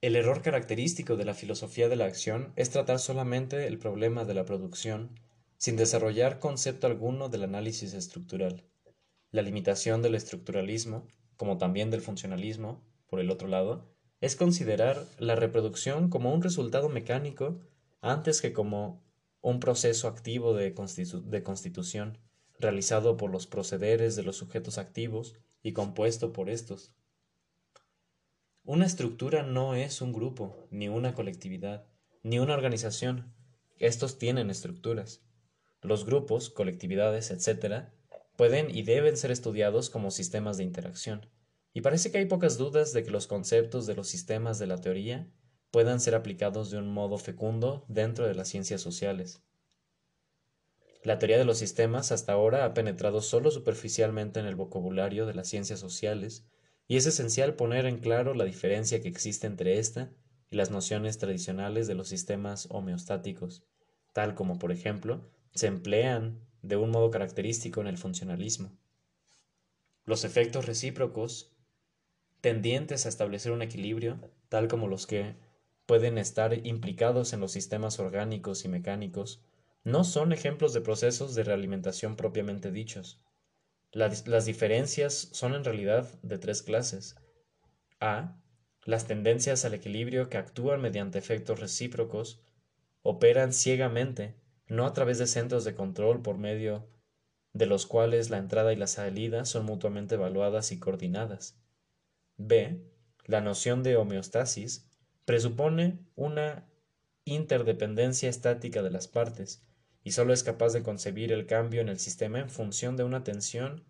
El error característico de la filosofía de la acción es tratar solamente el problema de la producción, sin desarrollar concepto alguno del análisis estructural. La limitación del estructuralismo, como también del funcionalismo, por el otro lado, es considerar la reproducción como un resultado mecánico antes que como un proceso activo de, constitución, realizado por los procederes de los sujetos activos y compuesto por estos. Una estructura no es un grupo, ni una colectividad, ni una organización. Estos tienen estructuras. Los grupos, colectividades, etc., pueden y deben ser estudiados como sistemas de interacción. Y parece que hay pocas dudas de que los conceptos de los sistemas de la teoría puedan ser aplicados de un modo fecundo dentro de las ciencias sociales. La teoría de los sistemas hasta ahora ha penetrado solo superficialmente en el vocabulario de las ciencias sociales, y es esencial poner en claro la diferencia que existe entre esta y las nociones tradicionales de los sistemas homeostáticos, tal como, por ejemplo, se emplean de un modo característico en el funcionalismo. Los efectos recíprocos tendientes a establecer un equilibrio, tal como los que pueden estar implicados en los sistemas orgánicos y mecánicos, no son ejemplos de procesos de realimentación propiamente dichos. Las, las, diferencias son en realidad de tres clases. A. Las tendencias al equilibrio que actúan mediante efectos recíprocos operan ciegamente, no a través de centros de control por medio de los cuales la entrada y la salida son mutuamente evaluadas y coordinadas. B. La noción de homeostasis presupone una interdependencia estática de las partes y sólo es capaz de concebir el cambio en el sistema en función de una tensión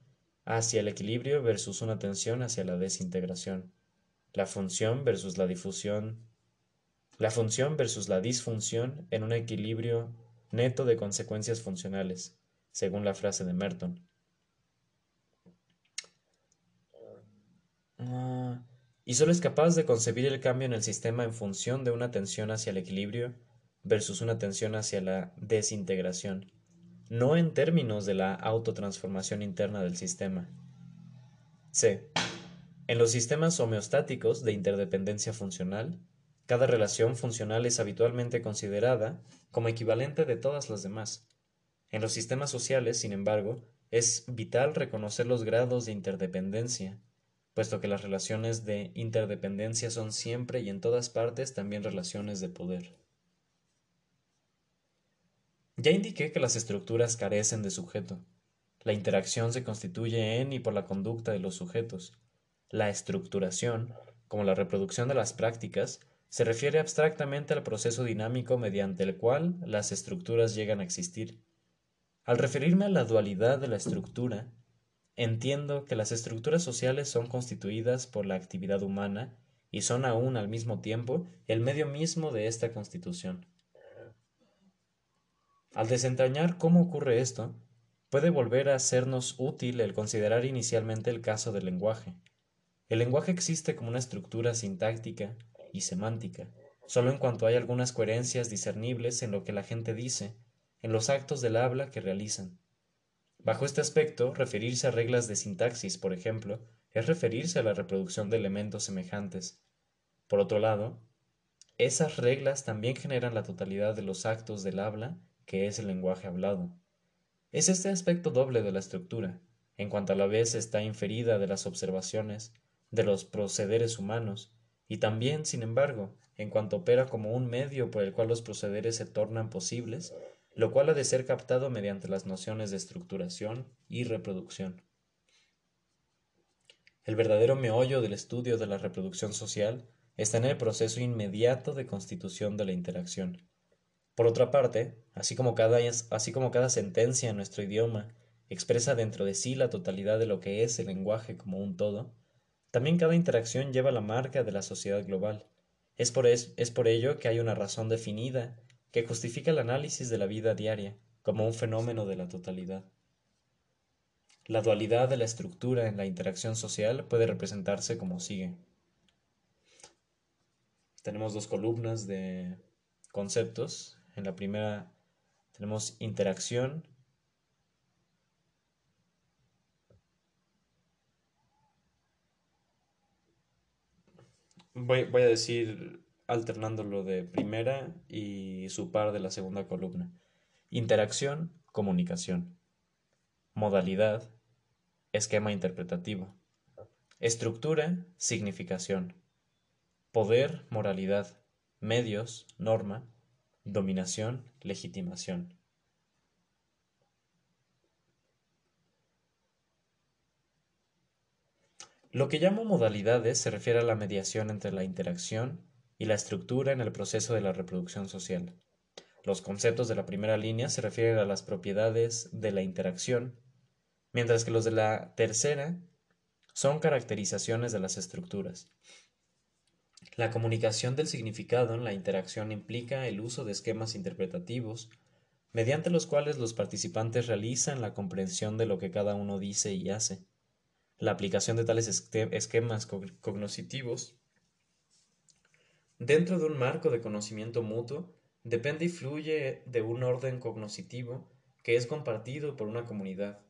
hacia el equilibrio versus una tensión hacia la desintegración. La función versus la difusión. La función versus la disfunción en un equilibrio neto de consecuencias funcionales, según la frase de Merton. Ah, y solo es capaz de concebir el cambio en el sistema en función de una tensión hacia el equilibrio versus una tensión hacia la desintegración, no en términos de la autotransformación interna del sistema. C. En los sistemas homeostáticos de interdependencia funcional, cada relación funcional es habitualmente considerada como equivalente de todas las demás. En los sistemas sociales, sin embargo, es vital reconocer los grados de interdependencia puesto que las relaciones de interdependencia son siempre y en todas partes también relaciones de poder. Ya indiqué que las estructuras carecen de sujeto. La interacción se constituye en y por la conducta de los sujetos. La estructuración, como la reproducción de las prácticas, se refiere abstractamente al proceso dinámico mediante el cual las estructuras llegan a existir. Al referirme a la dualidad de la estructura, Entiendo que las estructuras sociales son constituidas por la actividad humana y son aún al mismo tiempo el medio mismo de esta constitución. Al desentrañar cómo ocurre esto, puede volver a sernos útil el considerar inicialmente el caso del lenguaje. El lenguaje existe como una estructura sintáctica y semántica, solo en cuanto hay algunas coherencias discernibles en lo que la gente dice, en los actos del habla que realizan. Bajo este aspecto, referirse a reglas de sintaxis, por ejemplo, es referirse a la reproducción de elementos semejantes. Por otro lado, esas reglas también generan la totalidad de los actos del habla, que es el lenguaje hablado. Es este aspecto doble de la estructura, en cuanto a la vez está inferida de las observaciones, de los procederes humanos, y también, sin embargo, en cuanto opera como un medio por el cual los procederes se tornan posibles, lo cual ha de ser captado mediante las nociones de estructuración y reproducción. El verdadero meollo del estudio de la reproducción social está en el proceso inmediato de constitución de la interacción. Por otra parte, así como cada, así como cada sentencia en nuestro idioma expresa dentro de sí la totalidad de lo que es el lenguaje como un todo, también cada interacción lleva la marca de la sociedad global. Es por, es por ello que hay una razón definida que justifica el análisis de la vida diaria como un fenómeno de la totalidad. La dualidad de la estructura en la interacción social puede representarse como sigue. Tenemos dos columnas de conceptos. En la primera tenemos interacción. Voy, voy a decir alternando lo de primera y su par de la segunda columna. Interacción, comunicación. Modalidad, esquema interpretativo. Estructura, significación. poder, moralidad, medios, norma, dominación, legitimación. Lo que llamo modalidades se refiere a la mediación entre la interacción y la estructura en el proceso de la reproducción social. Los conceptos de la primera línea se refieren a las propiedades de la interacción, mientras que los de la tercera son caracterizaciones de las estructuras. La comunicación del significado en la interacción implica el uso de esquemas interpretativos, mediante los cuales los participantes realizan la comprensión de lo que cada uno dice y hace. La aplicación de tales esquemas cognitivos dentro de un marco de conocimiento mutuo depende y fluye de un orden cognitivo que es compartido por una comunidad,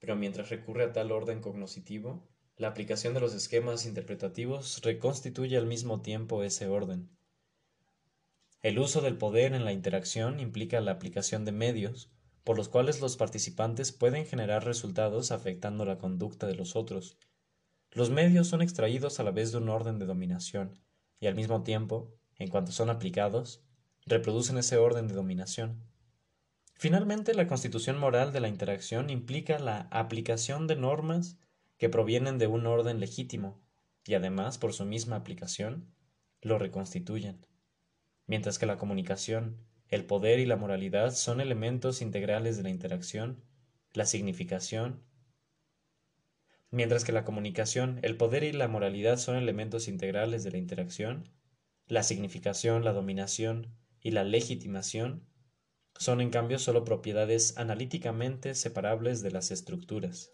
pero mientras recurre a tal orden cognitivo, la aplicación de los esquemas interpretativos reconstituye al mismo tiempo ese orden. El uso del poder en la interacción implica la aplicación de medios, por los cuales los participantes pueden generar resultados afectando la conducta de los otros. Los medios son extraídos a la vez de un orden de dominación, y al mismo tiempo, en cuanto son aplicados, reproducen ese orden de dominación. Finalmente, la constitución moral de la interacción implica la aplicación de normas que provienen de un orden legítimo, y además, por su misma aplicación, lo reconstituyen. Mientras que la comunicación, el poder y la moralidad son elementos integrales de la interacción, la significación. Mientras que la comunicación, el poder y la moralidad son elementos integrales de la interacción, la significación, la dominación y la legitimación son en cambio solo propiedades analíticamente separables de las estructuras.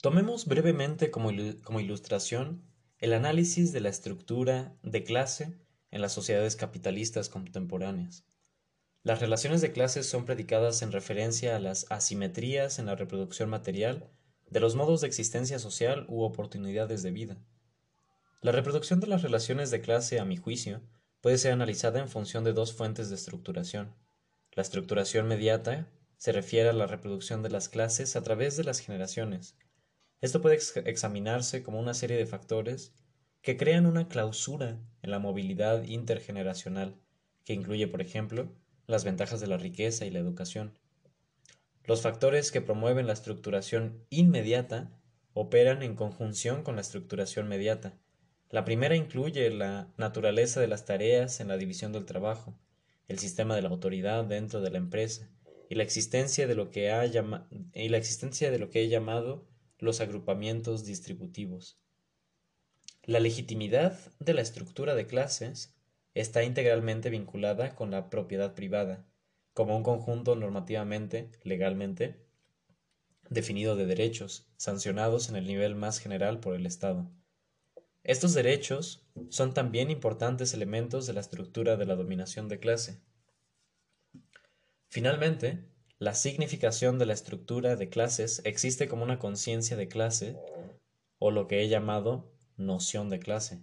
Tomemos brevemente como, ilustración el análisis de la estructura de clase en las sociedades capitalistas contemporáneas. Las relaciones de clases son predicadas en referencia a las asimetrías en la reproducción material de los modos de existencia social u oportunidades de vida. La reproducción de las relaciones de clase, a mi juicio, puede ser analizada en función de dos fuentes de estructuración. La estructuración mediata se refiere a la reproducción de las clases a través de las generaciones, esto puede examinarse como una serie de factores que crean una clausura en la movilidad intergeneracional, que incluye, por ejemplo, las ventajas de la riqueza y la educación. Los factores que promueven la estructuración inmediata operan en conjunción con la estructuración mediata. La primera incluye la naturaleza de las tareas en la división del trabajo, el sistema de la autoridad dentro de la empresa y la existencia de lo que, ha y la existencia de lo que he llamado los agrupamientos distributivos. La legitimidad de la estructura de clases está integralmente vinculada con la propiedad privada, como un conjunto normativamente, legalmente, definido de derechos, sancionados en el nivel más general por el Estado. Estos derechos son también importantes elementos de la estructura de la dominación de clase. Finalmente, la significación de la estructura de clases existe como una conciencia de clase, o lo que he llamado noción de clase.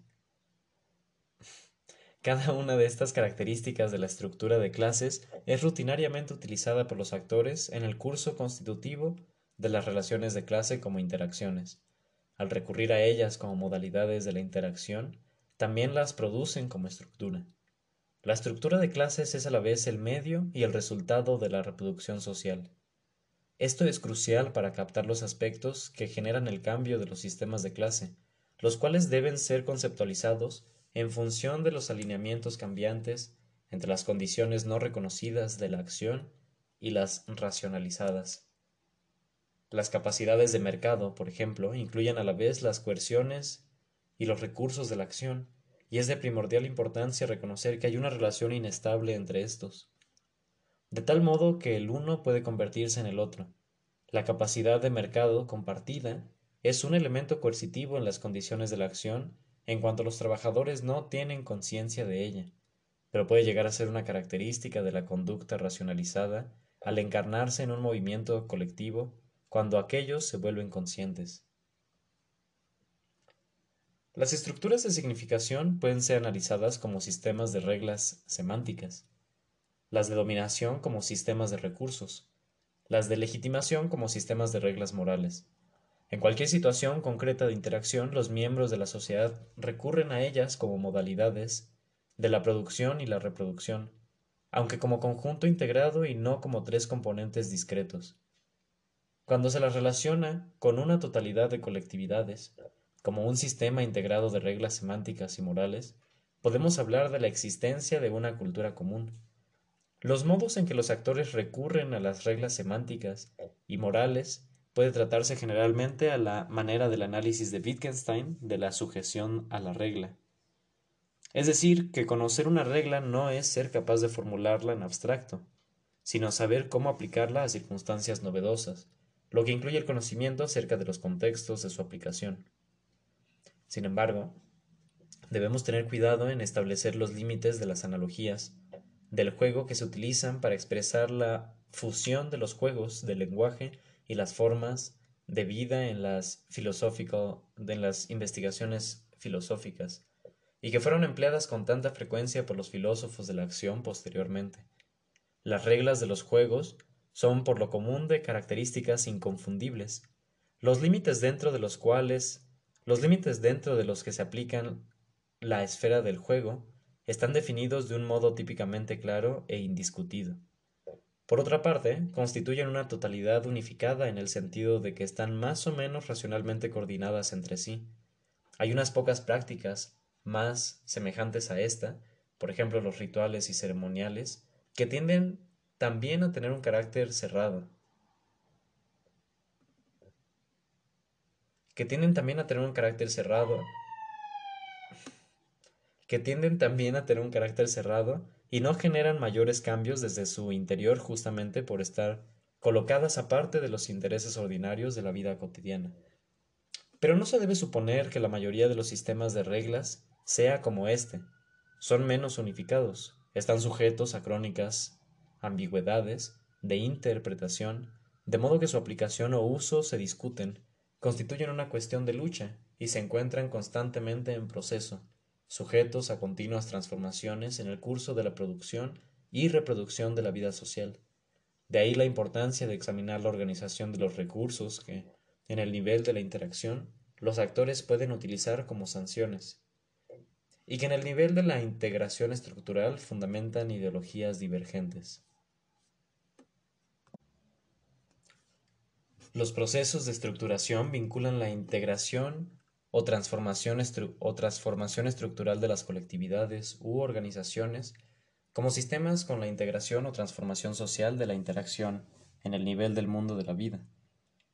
Cada una de estas características de la estructura de clases es rutinariamente utilizada por los actores en el curso constitutivo de las relaciones de clase como interacciones. Al recurrir a ellas como modalidades de la interacción, también las producen como estructura. La estructura de clases es a la vez el medio y el resultado de la reproducción social. Esto es crucial para captar los aspectos que generan el cambio de los sistemas de clase, los cuales deben ser conceptualizados en función de los alineamientos cambiantes entre las condiciones no reconocidas de la acción y las racionalizadas. Las capacidades de mercado, por ejemplo, incluyen a la vez las coerciones y los recursos de la acción, y es de primordial importancia reconocer que hay una relación inestable entre estos, de tal modo que el uno puede convertirse en el otro. La capacidad de mercado compartida es un elemento coercitivo en las condiciones de la acción en cuanto los trabajadores no tienen conciencia de ella, pero puede llegar a ser una característica de la conducta racionalizada al encarnarse en un movimiento colectivo cuando aquellos se vuelven conscientes. Las estructuras de significación pueden ser analizadas como sistemas de reglas semánticas, las de dominación como sistemas de recursos, las de legitimación como sistemas de reglas morales. En cualquier situación concreta de interacción, los miembros de la sociedad recurren a ellas como modalidades de la producción y la reproducción, aunque como conjunto integrado y no como tres componentes discretos. Cuando se las relaciona con una totalidad de colectividades, como un sistema integrado de reglas semánticas y morales, podemos hablar de la existencia de una cultura común. Los modos en que los actores recurren a las reglas semánticas y morales puede tratarse generalmente a la manera del análisis de Wittgenstein de la sujeción a la regla. Es decir, que conocer una regla no es ser capaz de formularla en abstracto, sino saber cómo aplicarla a circunstancias novedosas, lo que incluye el conocimiento acerca de los contextos de su aplicación. Sin embargo, debemos tener cuidado en establecer los límites de las analogías del juego que se utilizan para expresar la fusión de los juegos del lenguaje y las formas de vida en las, en las investigaciones filosóficas, y que fueron empleadas con tanta frecuencia por los filósofos de la acción posteriormente. Las reglas de los juegos son por lo común de características inconfundibles, los límites dentro de los cuales, los límites dentro de los que se aplican la esfera del juego, están definidos de un modo típicamente claro e indiscutido. Por otra parte, constituyen una totalidad unificada en el sentido de que están más o menos racionalmente coordinadas entre sí. Hay unas pocas prácticas más semejantes a esta, por ejemplo los rituales y ceremoniales, que tienden también a tener un carácter cerrado, que tienden también a tener un carácter cerrado, que tienden también a tener un carácter cerrado y no generan mayores cambios desde su interior justamente por estar colocadas aparte de los intereses ordinarios de la vida cotidiana. Pero no se debe suponer que la mayoría de los sistemas de reglas sea como este. Son menos unificados, están sujetos a crónicas ambigüedades de interpretación, de modo que su aplicación o uso se discuten, constituyen una cuestión de lucha y se encuentran constantemente en proceso, sujetos a continuas transformaciones en el curso de la producción y reproducción de la vida social. De ahí la importancia de examinar la organización de los recursos que, en el nivel de la interacción, los actores pueden utilizar como sanciones, y que en el nivel de la integración estructural fundamentan ideologías divergentes. Los procesos de estructuración vinculan la integración o transformación, o transformación estructural de las colectividades u organizaciones como sistemas con la integración o transformación social de la interacción en el nivel del mundo de la vida.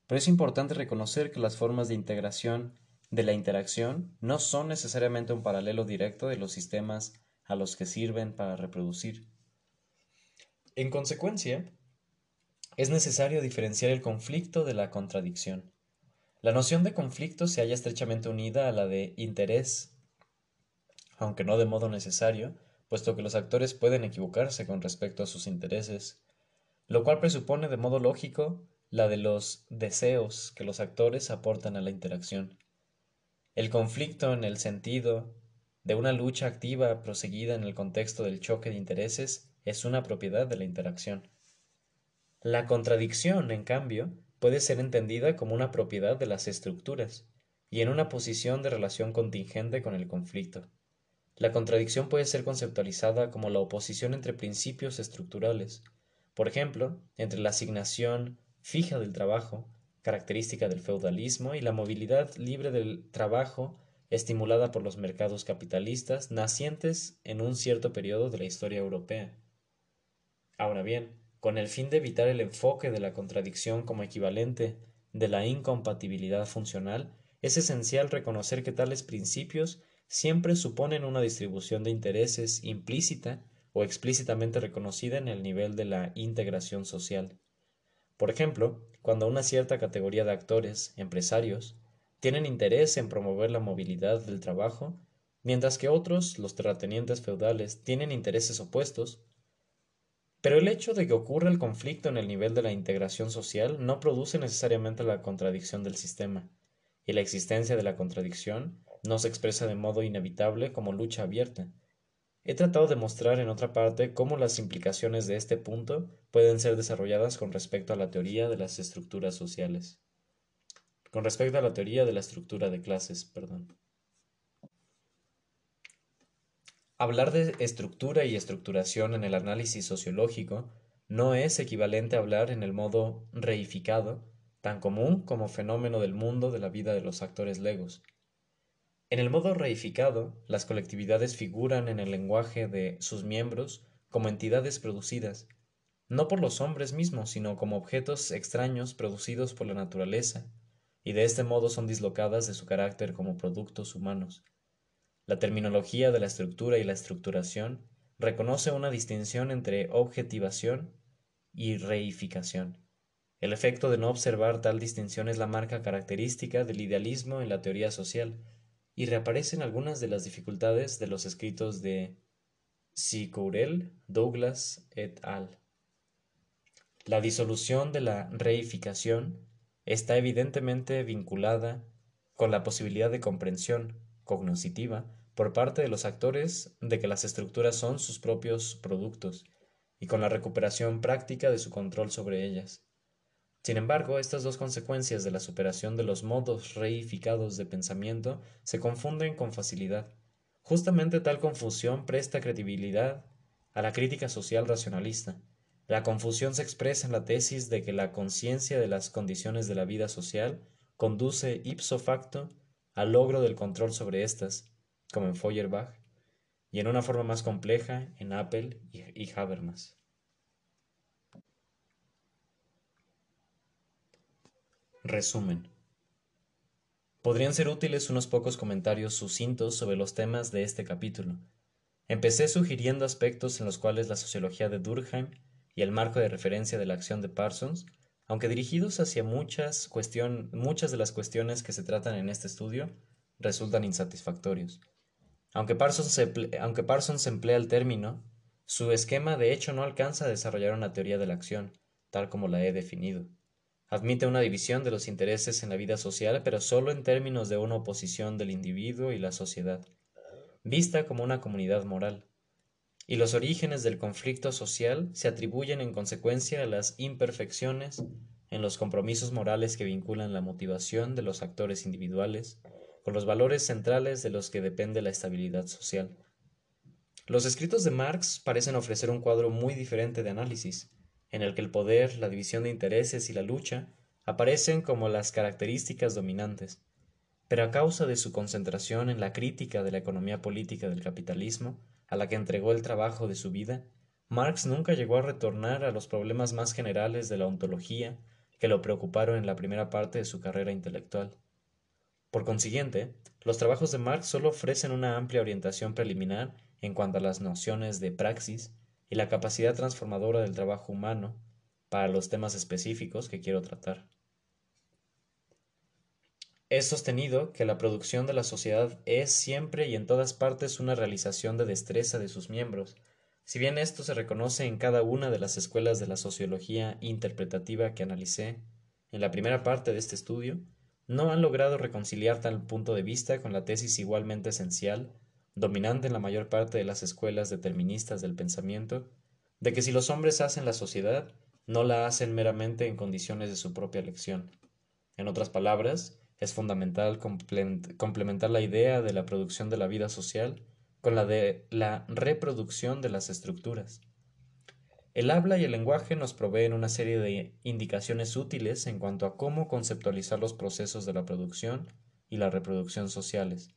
Pero es importante reconocer que las formas de integración de la interacción no son necesariamente un paralelo directo de los sistemas a los que sirven para reproducir. En consecuencia, es necesario diferenciar el conflicto de la contradicción. La noción de conflicto se halla estrechamente unida a la de interés, aunque no de modo necesario, puesto que los actores pueden equivocarse con respecto a sus intereses, lo cual presupone de modo lógico la de los deseos que los actores aportan a la interacción. El conflicto en el sentido de una lucha activa proseguida en el contexto del choque de intereses es una propiedad de la interacción. La contradicción, en cambio, puede ser entendida como una propiedad de las estructuras y en una posición de relación contingente con el conflicto. La contradicción puede ser conceptualizada como la oposición entre principios estructurales, por ejemplo, entre la asignación fija del trabajo, característica del feudalismo, y la movilidad libre del trabajo estimulada por los mercados capitalistas nacientes en un cierto periodo de la historia europea. Ahora bien, con el fin de evitar el enfoque de la contradicción como equivalente de la incompatibilidad funcional, es esencial reconocer que tales principios siempre suponen una distribución de intereses implícita o explícitamente reconocida en el nivel de la integración social. Por ejemplo, cuando una cierta categoría de actores, empresarios, tienen interés en promover la movilidad del trabajo, mientras que otros, los terratenientes feudales, tienen intereses opuestos, pero el hecho de que ocurra el conflicto en el nivel de la integración social no produce necesariamente la contradicción del sistema, y la existencia de la contradicción no se expresa de modo inevitable como lucha abierta. He tratado de mostrar en otra parte cómo las implicaciones de este punto pueden ser desarrolladas con respecto a la teoría de las estructuras sociales. con respecto a la teoría de la estructura de clases, perdón. Hablar de estructura y estructuración en el análisis sociológico no es equivalente a hablar en el modo reificado, tan común como fenómeno del mundo de la vida de los actores legos. En el modo reificado, las colectividades figuran en el lenguaje de sus miembros como entidades producidas, no por los hombres mismos, sino como objetos extraños producidos por la naturaleza, y de este modo son dislocadas de su carácter como productos humanos. La terminología de la estructura y la estructuración reconoce una distinción entre objetivación y reificación. El efecto de no observar tal distinción es la marca característica del idealismo en la teoría social, y reaparecen algunas de las dificultades de los escritos de Sicourel, Douglas et al. La disolución de la reificación está evidentemente vinculada con la posibilidad de comprensión cognoscitiva por parte de los actores de que las estructuras son sus propios productos y con la recuperación práctica de su control sobre ellas. Sin embargo, estas dos consecuencias de la superación de los modos reificados de pensamiento se confunden con facilidad. Justamente tal confusión presta credibilidad a la crítica social racionalista. La confusión se expresa en la tesis de que la conciencia de las condiciones de la vida social conduce ipso facto al logro del control sobre éstas, como en Feuerbach, y en una forma más compleja en Apple y Habermas. Resumen. Podrían ser útiles unos pocos comentarios sucintos sobre los temas de este capítulo. Empecé sugiriendo aspectos en los cuales la sociología de Durkheim y el marco de referencia de la acción de Parsons, aunque dirigidos hacia muchas, muchas de las cuestiones que se tratan en este estudio, resultan insatisfactorios. Aunque Parsons, emplea el término, su esquema de hecho no alcanza a desarrollar una teoría de la acción, tal como la he definido. Admite una división de los intereses en la vida social, pero solo en términos de una oposición del individuo y la sociedad, vista como una comunidad moral. Y los orígenes del conflicto social se atribuyen en consecuencia a las imperfecciones en los compromisos morales que vinculan la motivación de los actores individuales con los valores centrales de los que depende la estabilidad social. Los escritos de Marx parecen ofrecer un cuadro muy diferente de análisis, en el que el poder, la división de intereses y la lucha aparecen como las características dominantes, pero a causa de su concentración en la crítica de la economía política del capitalismo, a la que entregó el trabajo de su vida, Marx nunca llegó a retornar a los problemas más generales de la ontología que lo preocuparon en la primera parte de su carrera intelectual. Por consiguiente, los trabajos de Marx solo ofrecen una amplia orientación preliminar en cuanto a las nociones de praxis, y la capacidad transformadora del trabajo humano para los temas específicos que quiero tratar. Es sostenido que la producción de la sociedad es siempre y en todas partes una realización de destreza de sus miembros, si bien esto se reconoce en cada una de las escuelas de la sociología interpretativa que analicé en la primera parte de este estudio, no han logrado reconciliar tal punto de vista con la tesis igualmente esencial dominante en la mayor parte de las escuelas deterministas del pensamiento, de que si los hombres hacen la sociedad, no la hacen meramente en condiciones de su propia elección. En otras palabras, es fundamental complementar la idea de la producción de la vida social con la de la reproducción de las estructuras. El habla y el lenguaje nos proveen una serie de indicaciones útiles en cuanto a cómo conceptualizar los procesos de la producción y la reproducción sociales.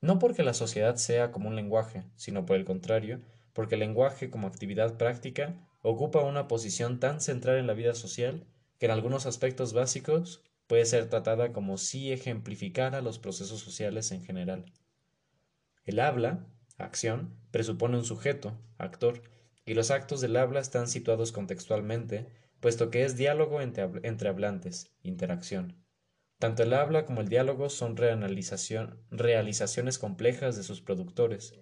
No porque la sociedad sea como un lenguaje, sino por el contrario, porque el lenguaje como actividad práctica ocupa una posición tan central en la vida social que en algunos aspectos básicos puede ser tratada como si ejemplificara los procesos sociales en general. El habla, acción, presupone un sujeto, actor, y los actos del habla están situados contextualmente, puesto que es diálogo entre, hablantes, interacción. Tanto el habla como el diálogo son realizaciones complejas de sus productores.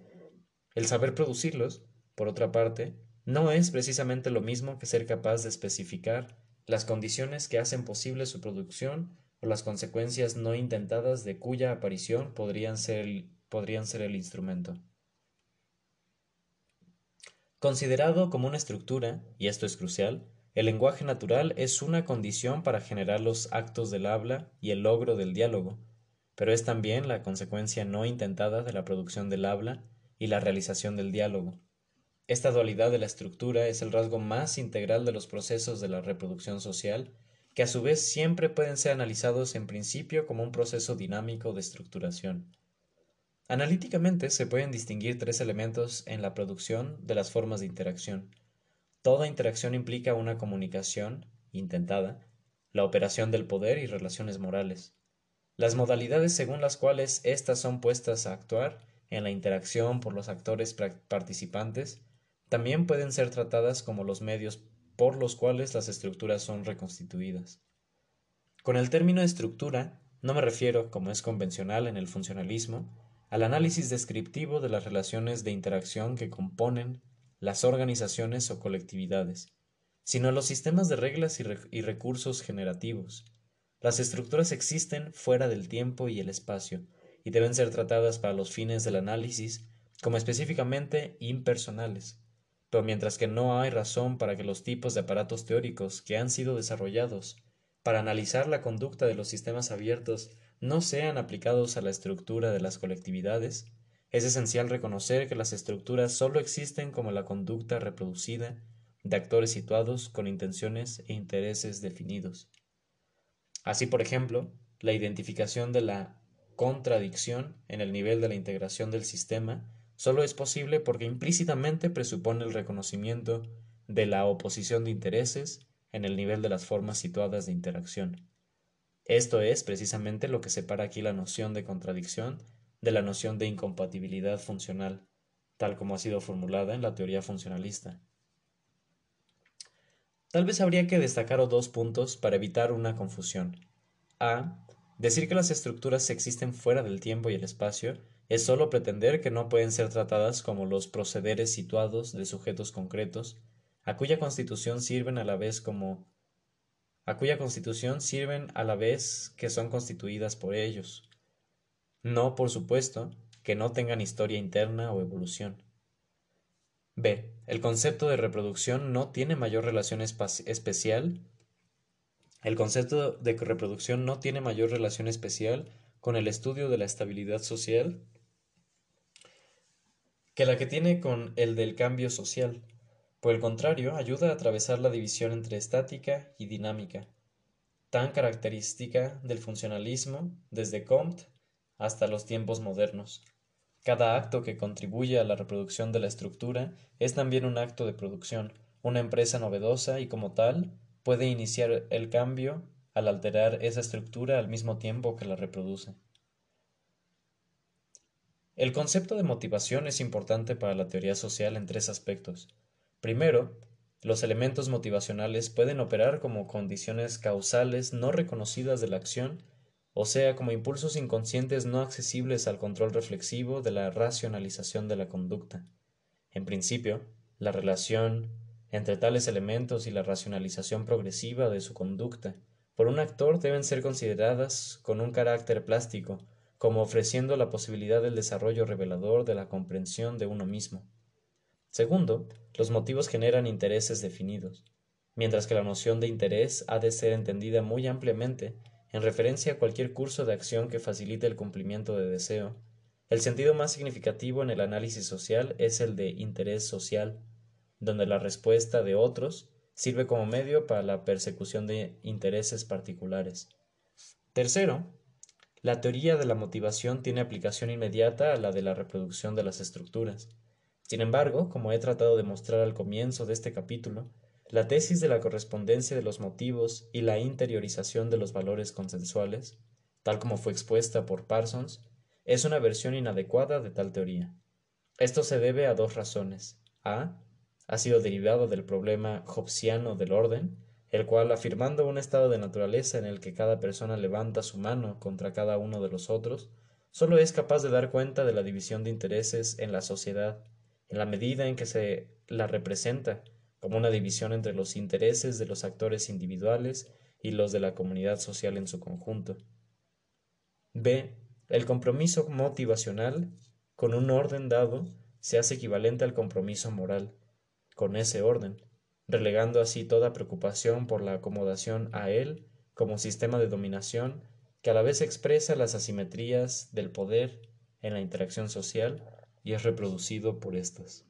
El saber producirlos, por otra parte, no es precisamente lo mismo que ser capaz de especificar las condiciones que hacen posible su producción o las consecuencias no intentadas de cuya aparición podrían ser el instrumento. Considerado como una estructura, y esto es crucial, el lenguaje natural es una condición para generar los actos del habla y el logro del diálogo, pero es también la consecuencia no intentada de la producción del habla y la realización del diálogo. Esta dualidad de la estructura es el rasgo más integral de los procesos de la reproducción social, que a su vez siempre pueden ser analizados en principio como un proceso dinámico de estructuración. Analíticamente se pueden distinguir tres elementos en la producción de las formas de interacción. Toda interacción implica una comunicación, intentada, la operación del poder y relaciones morales. Las modalidades según las cuales éstas son puestas a actuar en la interacción por los actores participantes también pueden ser tratadas como los medios por los cuales las estructuras son reconstituidas. Con el término estructura no me refiero, como es convencional en el funcionalismo, al análisis descriptivo de las relaciones de interacción que componen las organizaciones o colectividades, sino los sistemas de reglas y, recursos generativos. Las estructuras existen fuera del tiempo y el espacio, y deben ser tratadas para los fines del análisis como específicamente impersonales. Pero mientras que no hay razón para que los tipos de aparatos teóricos que han sido desarrollados para analizar la conducta de los sistemas abiertos no sean aplicados a la estructura de las colectividades, es esencial reconocer que las estructuras sólo existen como la conducta reproducida de actores situados con intenciones e intereses definidos. Así, por ejemplo, la identificación de la contradicción en el nivel de la integración del sistema sólo es posible porque implícitamente presupone el reconocimiento de la oposición de intereses en el nivel de las formas situadas de interacción. Esto es precisamente lo que separa aquí la noción de contradicción de la noción de incompatibilidad funcional, tal como ha sido formulada en la teoría funcionalista. Tal vez habría que destacar dos puntos para evitar una confusión. A. Decir que las estructuras existen fuera del tiempo y el espacio es sólo pretender que no pueden ser tratadas como los procederes situados de sujetos concretos, a cuya constitución sirven a la vez como a cuya constitución sirven a la vez que son constituidas por ellos, no, por supuesto, que no tengan historia interna o evolución. B. El concepto de reproducción no tiene mayor relación especial. El concepto de reproducción no tiene mayor relación especial con el estudio de la estabilidad social que la que tiene con el del cambio social. Por el contrario, ayuda a atravesar la división entre estática y dinámica, tan característica del funcionalismo desde Comte hasta los tiempos modernos. Cada acto que contribuye a la reproducción de la estructura es también un acto de producción, una empresa novedosa y como tal puede iniciar el cambio al alterar esa estructura al mismo tiempo que la reproduce. El concepto de motivación es importante para la teoría social en tres aspectos. Primero, los elementos motivacionales pueden operar como condiciones causales no reconocidas de la acción o sea, como impulsos inconscientes no accesibles al control reflexivo de la racionalización de la conducta. En principio, la relación entre tales elementos y la racionalización progresiva de su conducta por un actor deben ser consideradas con un carácter plástico, como ofreciendo la posibilidad del desarrollo revelador de la comprensión de uno mismo. Segundo, los motivos generan intereses definidos, mientras que la noción de interés ha de ser entendida muy ampliamente en referencia a cualquier curso de acción que facilite el cumplimiento de deseo. El sentido más significativo en el análisis social es el de interés social, donde la respuesta de otros sirve como medio para la persecución de intereses particulares. Tercero, la teoría de la motivación tiene aplicación inmediata a la de la reproducción de las estructuras. Sin embargo, como he tratado de mostrar al comienzo de este capítulo, la tesis de la correspondencia de los motivos y la interiorización de los valores consensuales, tal como fue expuesta por Parsons, es una versión inadecuada de tal teoría. Esto se debe a dos razones. A. Ha sido derivado del problema hobbesiano del orden, el cual, afirmando un estado de naturaleza en el que cada persona levanta su mano contra cada uno de los otros, solo es capaz de dar cuenta de la división de intereses en la sociedad, en la medida en que se la representa como una división entre los intereses de los actores individuales y los de la comunidad social en su conjunto. B. El compromiso motivacional con un orden dado se hace equivalente al compromiso moral con ese orden, relegando así toda preocupación por la acomodación a él como sistema de dominación que a la vez expresa las asimetrías del poder en la interacción social y es reproducido por éstas.